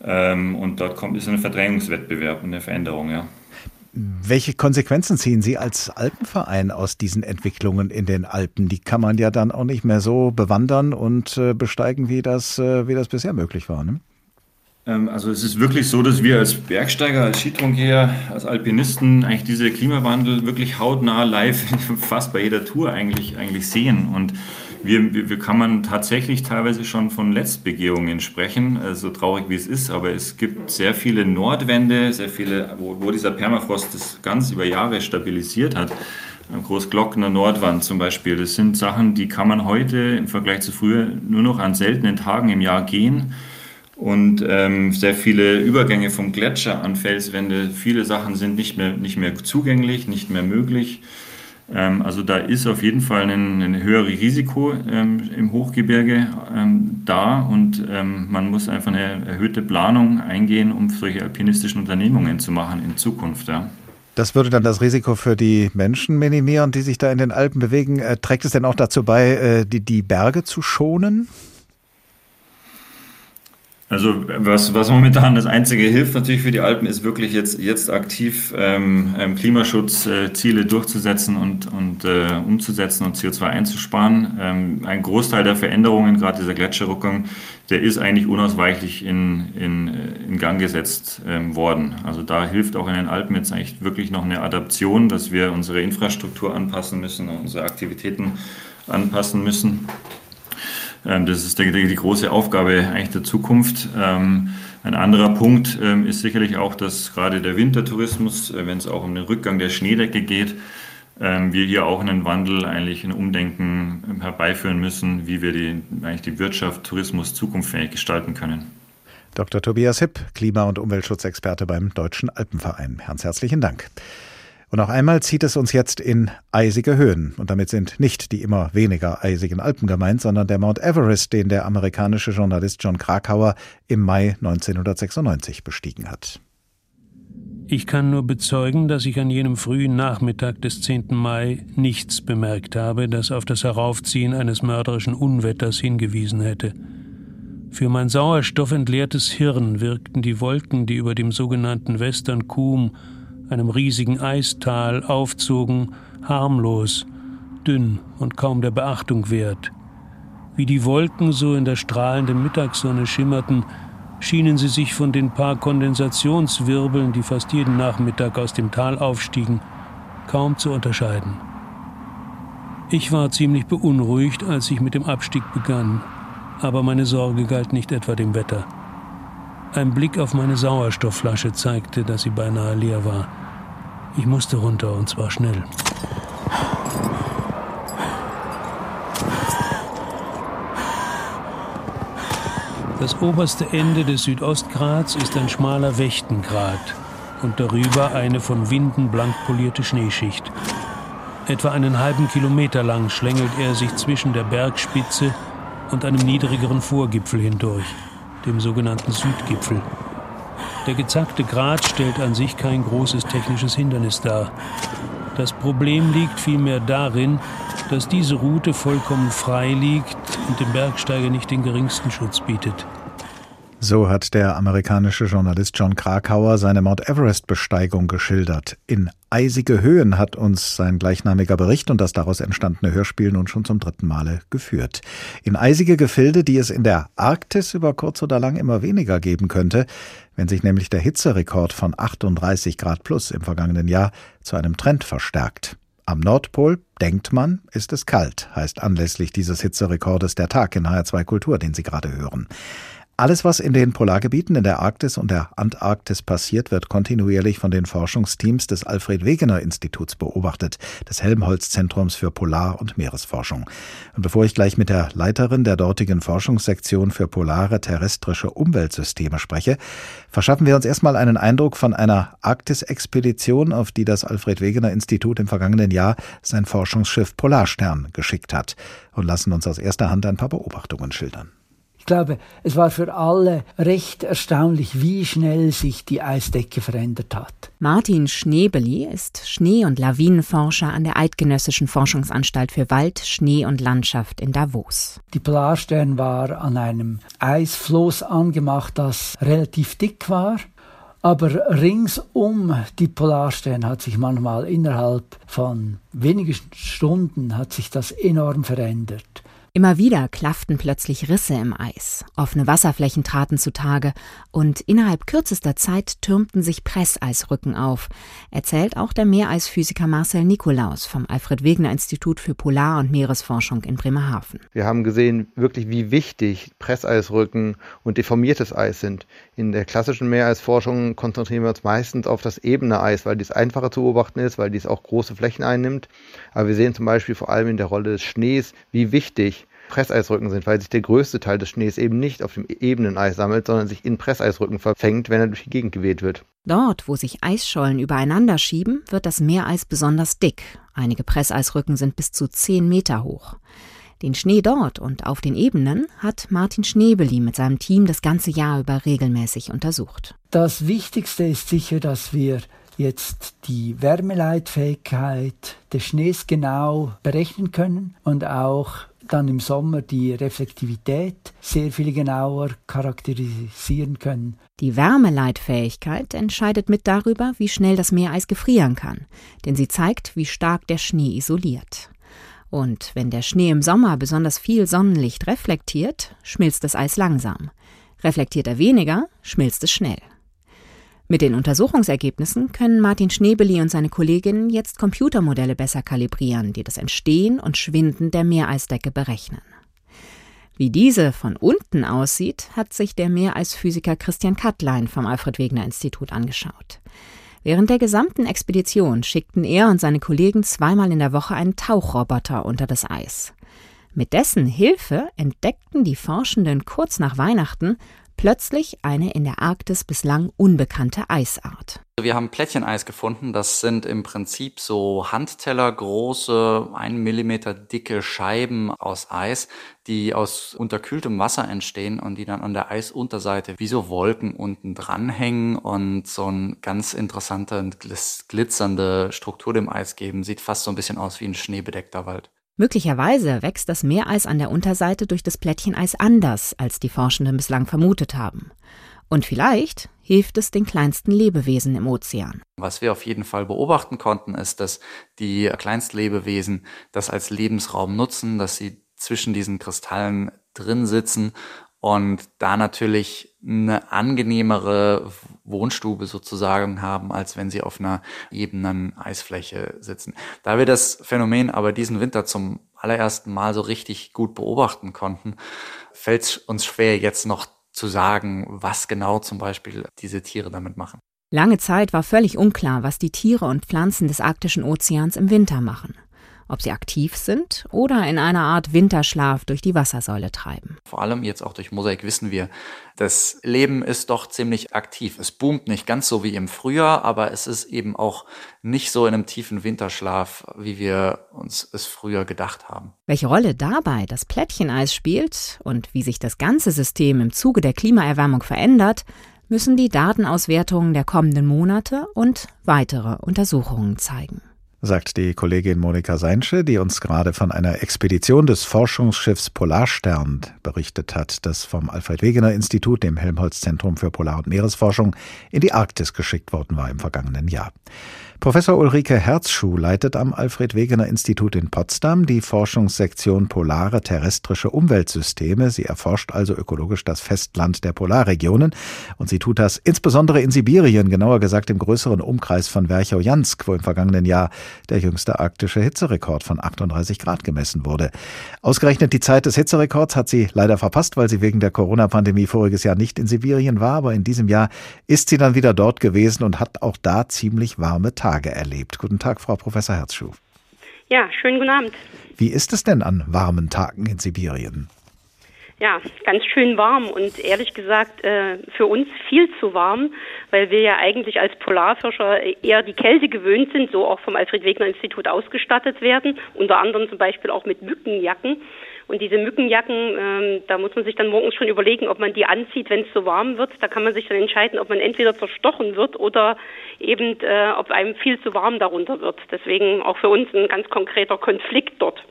Ähm, und dort kommt ist ein Verdrängungswettbewerb und eine Veränderung, ja. Welche Konsequenzen ziehen Sie als Alpenverein aus diesen Entwicklungen in den Alpen? Die kann man ja dann auch nicht mehr so bewandern und äh, besteigen, wie das, äh, wie das bisher möglich war. Ne? Ähm, also es ist wirklich so, dass wir als Bergsteiger, als Skitronkeher, als Alpinisten eigentlich diese Klimawandel wirklich hautnah live fast bei jeder Tour eigentlich, eigentlich sehen. Und wir, wir, wir kann man tatsächlich teilweise schon von Letztbegehungen sprechen, äh, so traurig wie es ist, aber es gibt sehr viele Nordwände, sehr viele, wo, wo dieser Permafrost das ganz über Jahre stabilisiert hat. Großglockner Nordwand zum Beispiel, das sind Sachen, die kann man heute im Vergleich zu früher nur noch an seltenen Tagen im Jahr gehen. Und ähm, sehr viele Übergänge vom Gletscher an Felswände, viele Sachen sind nicht mehr, nicht mehr zugänglich, nicht mehr möglich. Ähm, also da ist auf jeden Fall ein, ein höheres Risiko ähm, im Hochgebirge ähm, da und ähm, man muss einfach eine erhöhte Planung eingehen, um solche alpinistischen Unternehmungen zu machen in Zukunft. Ja. Das würde dann das Risiko für die Menschen minimieren, die sich da in den Alpen bewegen. Äh, trägt es denn auch dazu bei, äh, die, die Berge zu schonen? Also was, was momentan das einzige hilft natürlich für die Alpen, ist wirklich jetzt, jetzt aktiv ähm, ähm Klimaschutzziele durchzusetzen und, und äh, umzusetzen und CO2 einzusparen. Ähm, ein Großteil der Veränderungen, gerade dieser Gletscherrückung, der ist eigentlich unausweichlich in, in, äh, in Gang gesetzt ähm, worden. Also da hilft auch in den Alpen jetzt eigentlich wirklich noch eine Adaption, dass wir unsere Infrastruktur anpassen müssen, unsere Aktivitäten anpassen müssen. Ähm, das ist, ich, die große Aufgabe eigentlich der Zukunft. Ähm, ein anderer Punkt ähm, ist sicherlich auch, dass gerade der Wintertourismus, äh, wenn es auch um den Rückgang der Schneedecke geht, wir hier auch einen Wandel, eigentlich ein Umdenken herbeiführen müssen, wie wir die, eigentlich die Wirtschaft, Tourismus zukunftsfähig gestalten können. Dr. Tobias Hipp, Klima- und Umweltschutzexperte beim Deutschen Alpenverein. Ganz herzlichen Dank. Und noch einmal zieht es uns jetzt in eisige Höhen. Und damit sind nicht die immer weniger eisigen Alpen gemeint, sondern der Mount Everest, den der amerikanische Journalist John Krakauer im Mai 1996 bestiegen hat. Ich kann nur bezeugen, dass ich an jenem frühen Nachmittag des 10. Mai nichts bemerkt habe, das auf das Heraufziehen eines mörderischen Unwetters hingewiesen hätte. Für mein sauerstoffentleertes Hirn wirkten die Wolken, die über dem sogenannten Western Coombe einem riesigen Eistal, aufzogen, harmlos, dünn und kaum der Beachtung wert. Wie die Wolken so in der strahlenden Mittagssonne schimmerten, schienen sie sich von den paar Kondensationswirbeln, die fast jeden Nachmittag aus dem Tal aufstiegen, kaum zu unterscheiden. Ich war ziemlich beunruhigt, als ich mit dem Abstieg begann, aber meine Sorge galt nicht etwa dem Wetter. Ein Blick auf meine Sauerstoffflasche zeigte, dass sie beinahe leer war. Ich musste runter und zwar schnell. Das oberste Ende des Südostgrats ist ein schmaler Wächtengrat und darüber eine von Winden blank polierte Schneeschicht. Etwa einen halben Kilometer lang schlängelt er sich zwischen der Bergspitze und einem niedrigeren Vorgipfel hindurch dem sogenannten Südgipfel. Der gezackte Grat stellt an sich kein großes technisches Hindernis dar. Das Problem liegt vielmehr darin, dass diese Route vollkommen frei liegt und dem Bergsteiger nicht den geringsten Schutz bietet. So hat der amerikanische Journalist John Krakauer seine Mount Everest-Besteigung geschildert. In eisige Höhen hat uns sein gleichnamiger Bericht und das daraus entstandene Hörspiel nun schon zum dritten Male geführt. In eisige Gefilde, die es in der Arktis über kurz oder lang immer weniger geben könnte, wenn sich nämlich der Hitzerekord von 38 Grad plus im vergangenen Jahr zu einem Trend verstärkt. Am Nordpol, denkt man, ist es kalt, heißt anlässlich dieses Hitzerekordes der Tag in HR2 Kultur, den Sie gerade hören. Alles, was in den Polargebieten in der Arktis und der Antarktis passiert, wird kontinuierlich von den Forschungsteams des Alfred Wegener Instituts beobachtet, des Helmholtz-Zentrums für Polar- und Meeresforschung. Und bevor ich gleich mit der Leiterin der dortigen Forschungssektion für polare terrestrische Umweltsysteme spreche, verschaffen wir uns erstmal einen Eindruck von einer Arktis-Expedition, auf die das Alfred Wegener Institut im vergangenen Jahr sein Forschungsschiff Polarstern geschickt hat und lassen uns aus erster Hand ein paar Beobachtungen schildern. Ich glaube, es war für alle recht erstaunlich, wie schnell sich die Eisdecke verändert hat. Martin Schneebeli ist Schnee- und Lawinenforscher an der Eidgenössischen Forschungsanstalt für Wald, Schnee und Landschaft in Davos. Die Polarstern war an einem Eisfloß angemacht, das relativ dick war. Aber rings um die Polarstern hat sich manchmal innerhalb von wenigen Stunden hat sich das enorm verändert. Immer wieder klafften plötzlich Risse im Eis, offene Wasserflächen traten zutage und innerhalb kürzester Zeit türmten sich Presseisrücken auf, erzählt auch der Meereisphysiker Marcel Nikolaus vom Alfred Wegener Institut für Polar- und Meeresforschung in Bremerhaven. Wir haben gesehen, wirklich wie wichtig Presseisrücken und deformiertes Eis sind. In der klassischen Meereisforschung konzentrieren wir uns meistens auf das ebene Eis, weil dies einfacher zu beobachten ist, weil dies auch große Flächen einnimmt. Aber wir sehen zum Beispiel vor allem in der Rolle des Schnees, wie wichtig Presseisrücken sind, weil sich der größte Teil des Schnees eben nicht auf dem ebenen Eis sammelt, sondern sich in Presseisrücken verfängt, wenn er durch die Gegend geweht wird. Dort, wo sich Eisschollen übereinander schieben, wird das Meereis besonders dick. Einige Presseisrücken sind bis zu 10 Meter hoch. Den Schnee dort und auf den Ebenen hat Martin Schnebeli mit seinem Team das ganze Jahr über regelmäßig untersucht. Das Wichtigste ist sicher, dass wir jetzt die Wärmeleitfähigkeit des Schnees genau berechnen können und auch dann im Sommer die Reflektivität sehr viel genauer charakterisieren können. Die Wärmeleitfähigkeit entscheidet mit darüber, wie schnell das Meereis gefrieren kann, denn sie zeigt, wie stark der Schnee isoliert. Und wenn der Schnee im Sommer besonders viel Sonnenlicht reflektiert, schmilzt das Eis langsam. Reflektiert er weniger, schmilzt es schnell. Mit den Untersuchungsergebnissen können Martin Schnebeli und seine Kolleginnen jetzt Computermodelle besser kalibrieren, die das Entstehen und Schwinden der Meereisdecke berechnen. Wie diese von unten aussieht, hat sich der Meereisphysiker Christian Kattlein vom Alfred Wegener Institut angeschaut. Während der gesamten Expedition schickten er und seine Kollegen zweimal in der Woche einen Tauchroboter unter das Eis. Mit dessen Hilfe entdeckten die Forschenden kurz nach Weihnachten plötzlich eine in der Arktis bislang unbekannte Eisart. Wir haben Plättcheneis gefunden. Das sind im Prinzip so Handtellergroße, ein Millimeter dicke Scheiben aus Eis, die aus unterkühltem Wasser entstehen und die dann an der Eisunterseite wie so Wolken unten dranhängen und so eine ganz interessante, glitzernde Struktur dem Eis geben. Sieht fast so ein bisschen aus wie ein schneebedeckter Wald. Möglicherweise wächst das Meereis an der Unterseite durch das Plättcheneis anders, als die Forschenden bislang vermutet haben. Und vielleicht hilft es den kleinsten Lebewesen im Ozean. Was wir auf jeden Fall beobachten konnten, ist, dass die Kleinstlebewesen das als Lebensraum nutzen, dass sie zwischen diesen Kristallen drin sitzen und da natürlich eine angenehmere Wohnstube sozusagen haben, als wenn sie auf einer ebenen Eisfläche sitzen. Da wir das Phänomen aber diesen Winter zum allerersten Mal so richtig gut beobachten konnten, fällt es uns schwer, jetzt noch zu sagen, was genau zum Beispiel diese Tiere damit machen. Lange Zeit war völlig unklar, was die Tiere und Pflanzen des arktischen Ozeans im Winter machen ob sie aktiv sind oder in einer Art Winterschlaf durch die Wassersäule treiben. Vor allem jetzt auch durch Mosaik wissen wir, das Leben ist doch ziemlich aktiv. Es boomt nicht ganz so wie im Frühjahr, aber es ist eben auch nicht so in einem tiefen Winterschlaf, wie wir uns es früher gedacht haben. Welche Rolle dabei das Plättcheneis spielt und wie sich das ganze System im Zuge der Klimaerwärmung verändert, müssen die Datenauswertungen der kommenden Monate und weitere Untersuchungen zeigen sagt die Kollegin Monika Seinsche, die uns gerade von einer Expedition des Forschungsschiffs Polarstern berichtet hat, das vom Alfred Wegener Institut, dem Helmholtz Zentrum für Polar- und Meeresforschung, in die Arktis geschickt worden war im vergangenen Jahr. Professor Ulrike Herzschuh leitet am Alfred Wegener Institut in Potsdam die Forschungssektion Polare terrestrische Umweltsysteme. Sie erforscht also ökologisch das Festland der Polarregionen und sie tut das insbesondere in Sibirien, genauer gesagt im größeren Umkreis von Werchojansk, wo im vergangenen Jahr der jüngste arktische Hitzerekord von 38 Grad gemessen wurde. Ausgerechnet die Zeit des Hitzerekords hat sie leider verpasst, weil sie wegen der Corona-Pandemie voriges Jahr nicht in Sibirien war, aber in diesem Jahr ist sie dann wieder dort gewesen und hat auch da ziemlich warme Tage Tage erlebt. Guten Tag, Frau Professor Herzschuh. Ja, schönen guten Abend. Wie ist es denn an warmen Tagen in Sibirien? Ja, ganz schön warm und ehrlich gesagt äh, für uns viel zu warm, weil wir ja eigentlich als Polarforscher eher die Kälte gewöhnt sind, so auch vom Alfred Wegener Institut ausgestattet werden, unter anderem zum Beispiel auch mit Mückenjacken. Und diese Mückenjacken, ähm, da muss man sich dann morgens schon überlegen, ob man die anzieht, wenn es so warm wird. Da kann man sich dann entscheiden, ob man entweder zerstochen wird oder eben, äh, ob einem viel zu warm darunter wird. Deswegen auch für uns ein ganz konkreter Konflikt dort.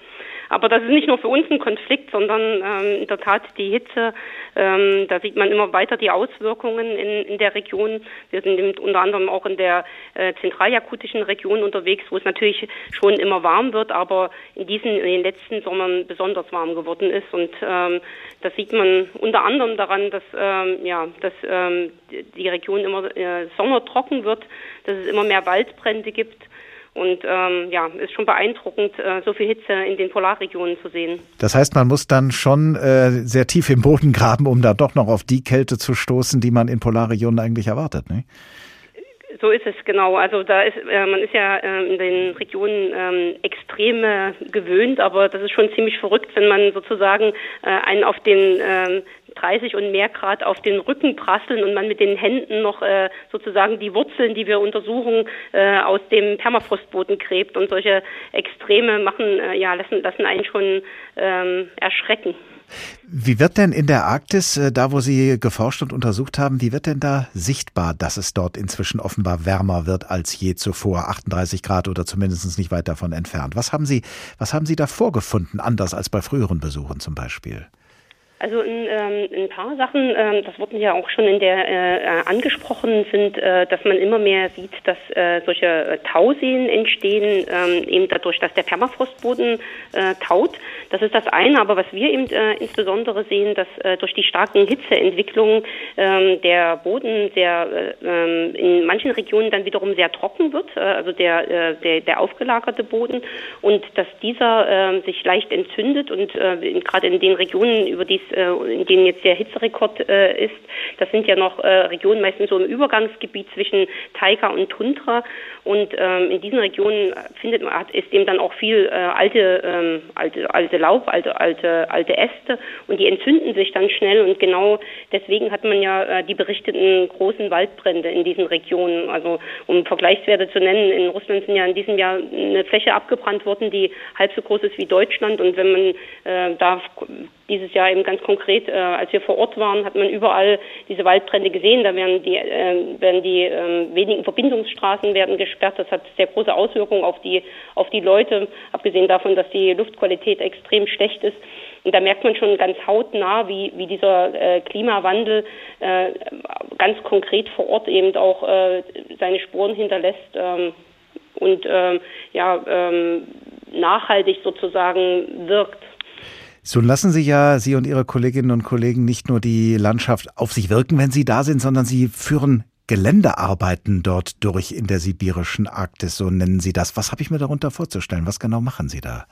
Aber das ist nicht nur für uns ein Konflikt, sondern ähm, in der Tat die Hitze, ähm, da sieht man immer weiter die Auswirkungen in, in der Region. Wir sind unter anderem auch in der äh, zentraljakutischen Region unterwegs, wo es natürlich schon immer warm wird, aber in diesen in den letzten Sommern besonders warm geworden ist. Und ähm, das sieht man unter anderem daran, dass ähm, ja, dass ähm, die Region immer äh, sommertrocken wird, dass es immer mehr Waldbrände gibt und ähm, ja, ist schon beeindruckend, äh, so viel Hitze in den Polarregionen zu sehen. Das heißt, man muss dann schon äh, sehr tief im Boden graben, um da doch noch auf die Kälte zu stoßen, die man in Polarregionen eigentlich erwartet, ne? So ist es genau. Also da ist äh, man ist ja äh, in den Regionen ähm, extrem Extreme gewöhnt, aber das ist schon ziemlich verrückt, wenn man sozusagen äh, einen auf den äh, 30 und mehr Grad auf den Rücken prasseln und man mit den Händen noch äh, sozusagen die Wurzeln, die wir untersuchen, äh, aus dem Permafrostboden gräbt. Und solche Extreme machen, äh, ja, lassen, lassen einen schon ähm, erschrecken. Wie wird denn in der Arktis, äh, da wo Sie geforscht und untersucht haben, wie wird denn da sichtbar, dass es dort inzwischen offenbar wärmer wird als je zuvor, 38 Grad oder zumindest nicht weit davon entfernt? Was haben Sie, was haben Sie da vorgefunden, anders als bei früheren Besuchen zum Beispiel? Also ein, ähm, ein paar Sachen, ähm, das wurden ja auch schon in der äh, angesprochen, sind, äh, dass man immer mehr sieht, dass äh, solche äh, Tauseen entstehen, ähm, eben dadurch, dass der Permafrostboden äh, taut. Das ist das eine, aber was wir eben äh, insbesondere sehen, dass äh, durch die starken Hitzeentwicklungen ähm, der Boden sehr äh, ähm, in manchen Regionen dann wiederum sehr trocken wird, äh, also der, äh, der, der aufgelagerte Boden und dass dieser äh, sich leicht entzündet und äh, gerade in den Regionen, über die es in denen jetzt der Hitzerekord äh, ist. Das sind ja noch äh, Regionen meistens so im Übergangsgebiet zwischen Taiga und Tundra. Und ähm, in diesen Regionen findet man, ist eben dann auch viel äh, alte, ähm, alte, alte Laub, alte, alte, alte Äste und die entzünden sich dann schnell und genau deswegen hat man ja äh, die berichteten großen Waldbrände in diesen Regionen. Also um Vergleichswerte zu nennen, in Russland sind ja in diesem Jahr eine Fläche abgebrannt worden, die halb so groß ist wie Deutschland und wenn man äh, da dieses Jahr eben ganz konkret, äh, als wir vor Ort waren, hat man überall diese Waldbrände gesehen. Da werden die, äh, werden die äh, wenigen Verbindungsstraßen werden gesperrt. Das hat sehr große Auswirkungen auf die, auf die Leute, abgesehen davon, dass die Luftqualität extrem schlecht ist. Und da merkt man schon ganz hautnah, wie, wie dieser äh, Klimawandel äh, ganz konkret vor Ort eben auch äh, seine Spuren hinterlässt ähm, und ähm, ja, ähm, nachhaltig sozusagen wirkt. So lassen Sie ja, Sie und Ihre Kolleginnen und Kollegen, nicht nur die Landschaft auf sich wirken, wenn Sie da sind, sondern Sie führen Geländearbeiten dort durch in der sibirischen Arktis, so nennen Sie das. Was habe ich mir darunter vorzustellen? Was genau machen Sie da?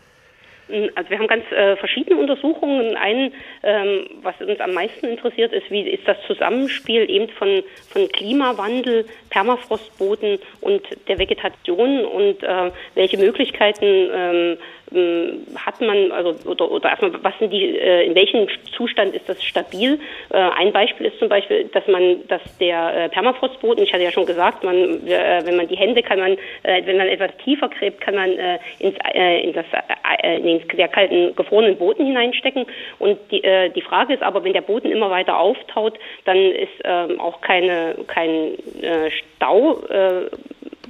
Also wir haben ganz äh, verschiedene Untersuchungen. Einen, ähm, was uns am meisten interessiert, ist, wie ist das Zusammenspiel eben von, von Klimawandel, Permafrostboden und der Vegetation und äh, welche Möglichkeiten ähm, hat man, also oder, oder erstmal, was sind die, äh, in welchem Zustand ist das stabil? Äh, ein Beispiel ist zum Beispiel, dass man, dass der äh, Permafrostboden, ich hatte ja schon gesagt, man, wenn man die Hände kann man, wenn man etwas tiefer gräbt, kann man ins, in das, in den sehr kalten, gefrorenen Boden hineinstecken. Und die, die Frage ist aber, wenn der Boden immer weiter auftaut, dann ist ähm, auch keine, kein Stau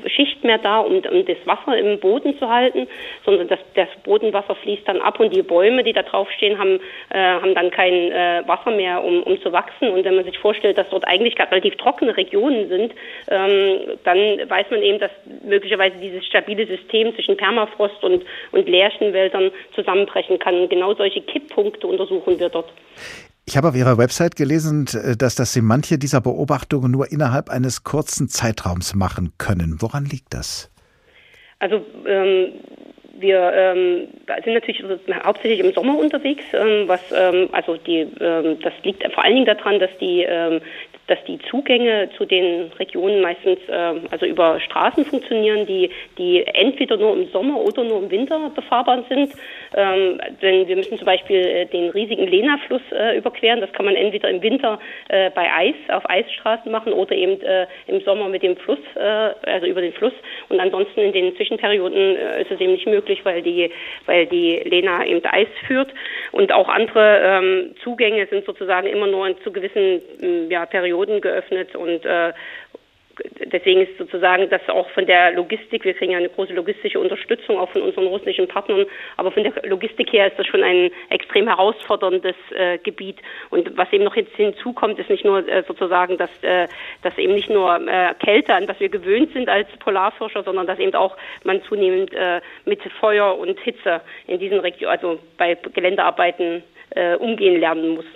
Schicht mehr da, um, um das Wasser im Boden zu halten, sondern das, das Bodenwasser fließt dann ab und die Bäume, die da draufstehen, haben, äh, haben dann kein äh, Wasser mehr, um, um zu wachsen. Und wenn man sich vorstellt, dass dort eigentlich relativ trockene Regionen sind, ähm, dann weiß man eben, dass möglicherweise dieses stabile System zwischen Permafrost und, und Lärchenwäldern zusammenbrechen kann. Genau solche Kipppunkte untersuchen wir dort. Ich habe auf Ihrer Website gelesen, äh, dass, dass Sie manche dieser Beobachtungen nur innerhalb eines kurzen Zeitraums machen können. Woran liegt das? Also ähm, wir ähm, sind natürlich hauptsächlich im Sommer unterwegs, ähm, was ähm, also die ähm, das liegt vor allen Dingen daran, dass die ähm, dass die Zugänge zu den Regionen meistens äh, also über Straßen funktionieren, die, die entweder nur im Sommer oder nur im Winter befahrbar sind. Ähm, denn wir müssen zum Beispiel äh, den riesigen Lena-Fluss äh, überqueren. Das kann man entweder im Winter äh, bei Eis auf Eisstraßen machen oder eben äh, im Sommer mit dem Fluss, äh, also über den Fluss. Und ansonsten in den Zwischenperioden ist es eben nicht möglich, weil die, weil die Lena eben Eis führt. Und auch andere ähm, Zugänge sind sozusagen immer nur zu gewissen ja, Perioden Perioden geöffnet und äh, deswegen ist sozusagen das auch von der Logistik, wir kriegen ja eine große logistische Unterstützung auch von unseren russischen Partnern, aber von der Logistik her ist das schon ein extrem herausforderndes äh, Gebiet. Und was eben noch jetzt hinzukommt, ist nicht nur äh, sozusagen, dass, äh, dass eben nicht nur äh, Kälte, an das wir gewöhnt sind als Polarforscher, sondern dass eben auch man zunehmend äh, mit Feuer und Hitze in diesen Regionen, also bei Geländearbeiten äh, umgehen lernen muss.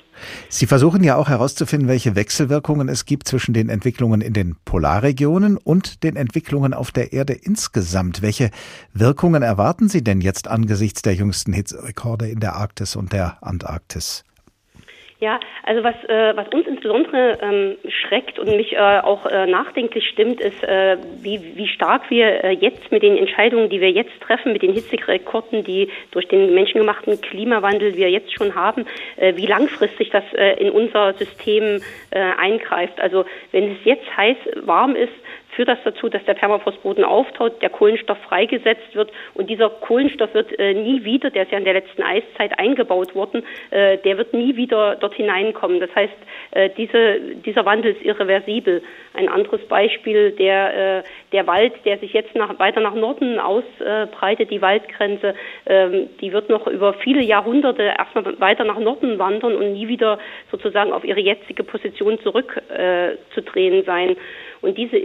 Sie versuchen ja auch herauszufinden, welche Wechselwirkungen es gibt zwischen den Entwicklungen in den Polarregionen und den Entwicklungen auf der Erde insgesamt. Welche Wirkungen erwarten Sie denn jetzt angesichts der jüngsten Hitzerekorde in der Arktis und der Antarktis? Ja, also was, äh, was uns insbesondere ähm, schreckt und mich äh, auch äh, nachdenklich stimmt, ist, äh, wie, wie stark wir äh, jetzt mit den Entscheidungen, die wir jetzt treffen, mit den Hitzerekorden, die durch den menschengemachten Klimawandel wir jetzt schon haben, äh, wie langfristig das in unser System eingreift. Also wenn es jetzt heiß warm ist, führt das dazu, dass der Permafrostboden auftaut, der Kohlenstoff freigesetzt wird und dieser Kohlenstoff wird äh, nie wieder, der ist ja in der letzten Eiszeit eingebaut worden, äh, der wird nie wieder dort hineinkommen. Das heißt, äh, diese, dieser Wandel ist irreversibel. Ein anderes Beispiel, der, äh, der Wald, der sich jetzt nach, weiter nach Norden ausbreitet, die Waldgrenze, ähm, die wird noch über viele Jahrhunderte erstmal weiter nach Norden wandern und nie wieder sozusagen auf ihre jetzige Position zurückzudrehen äh, sein. Und diese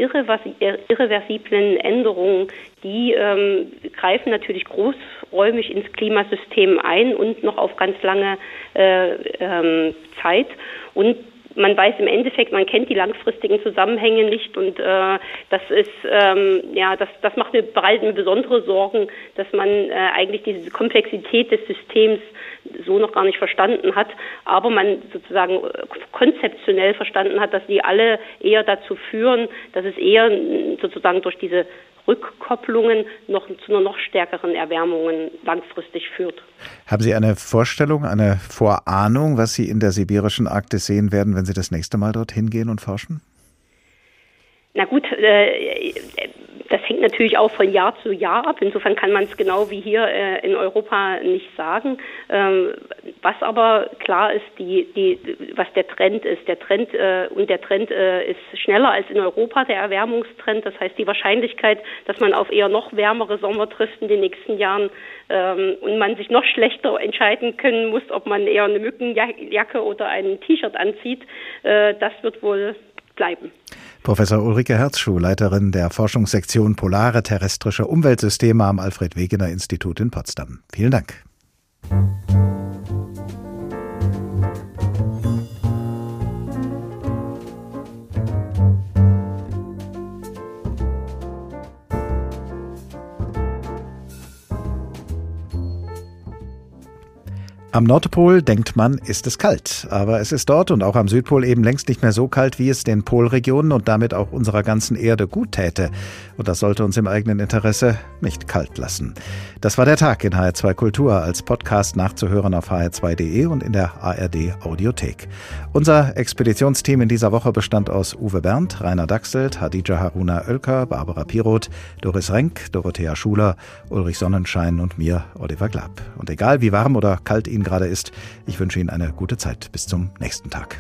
irreversiblen Änderungen, die ähm, greifen natürlich großräumig ins Klimasystem ein und noch auf ganz lange äh, ähm, Zeit. Und man weiß im Endeffekt, man kennt die langfristigen Zusammenhänge nicht und äh, das ist ähm, ja das das macht mir bereits besondere Sorgen, dass man äh, eigentlich diese Komplexität des Systems so noch gar nicht verstanden hat, aber man sozusagen äh, konzeptionell verstanden hat, dass die alle eher dazu führen, dass es eher sozusagen durch diese Rückkopplungen noch zu einer noch stärkeren Erwärmung langfristig führt. Haben Sie eine Vorstellung, eine Vorahnung, was Sie in der sibirischen Arktis sehen werden, wenn Sie das nächste Mal dorthin gehen und forschen? Na gut, äh, das hängt natürlich auch von Jahr zu Jahr ab. Insofern kann man es genau wie hier äh, in Europa nicht sagen. Ähm, was aber klar ist, die, die, was der Trend ist. Der Trend äh, und der Trend äh, ist schneller als in Europa der Erwärmungstrend. Das heißt, die Wahrscheinlichkeit, dass man auf eher noch wärmere Sommer trifft in den nächsten Jahren ähm, und man sich noch schlechter entscheiden können muss, ob man eher eine Mückenjacke oder ein T-Shirt anzieht, äh, das wird wohl bleiben. Professor Ulrike Herzschuh, Leiterin der Forschungssektion Polare terrestrische Umweltsysteme am Alfred Wegener Institut in Potsdam. Vielen Dank. Am Nordpol denkt man, ist es kalt. Aber es ist dort und auch am Südpol eben längst nicht mehr so kalt, wie es den Polregionen und damit auch unserer ganzen Erde gut täte. Und das sollte uns im eigenen Interesse nicht kalt lassen. Das war der Tag in HR2 Kultur als Podcast nachzuhören auf hr2.de und in der ARD Audiothek. Unser Expeditionsteam in dieser Woche bestand aus Uwe Berndt, Rainer Dachselt, Hadija Haruna Oelker, Barbara Piroth, Doris Renk, Dorothea Schuler, Ulrich Sonnenschein und mir, Oliver Glab. Und egal wie warm oder kalt Ihnen gerade ist, ich wünsche Ihnen eine gute Zeit. Bis zum nächsten Tag.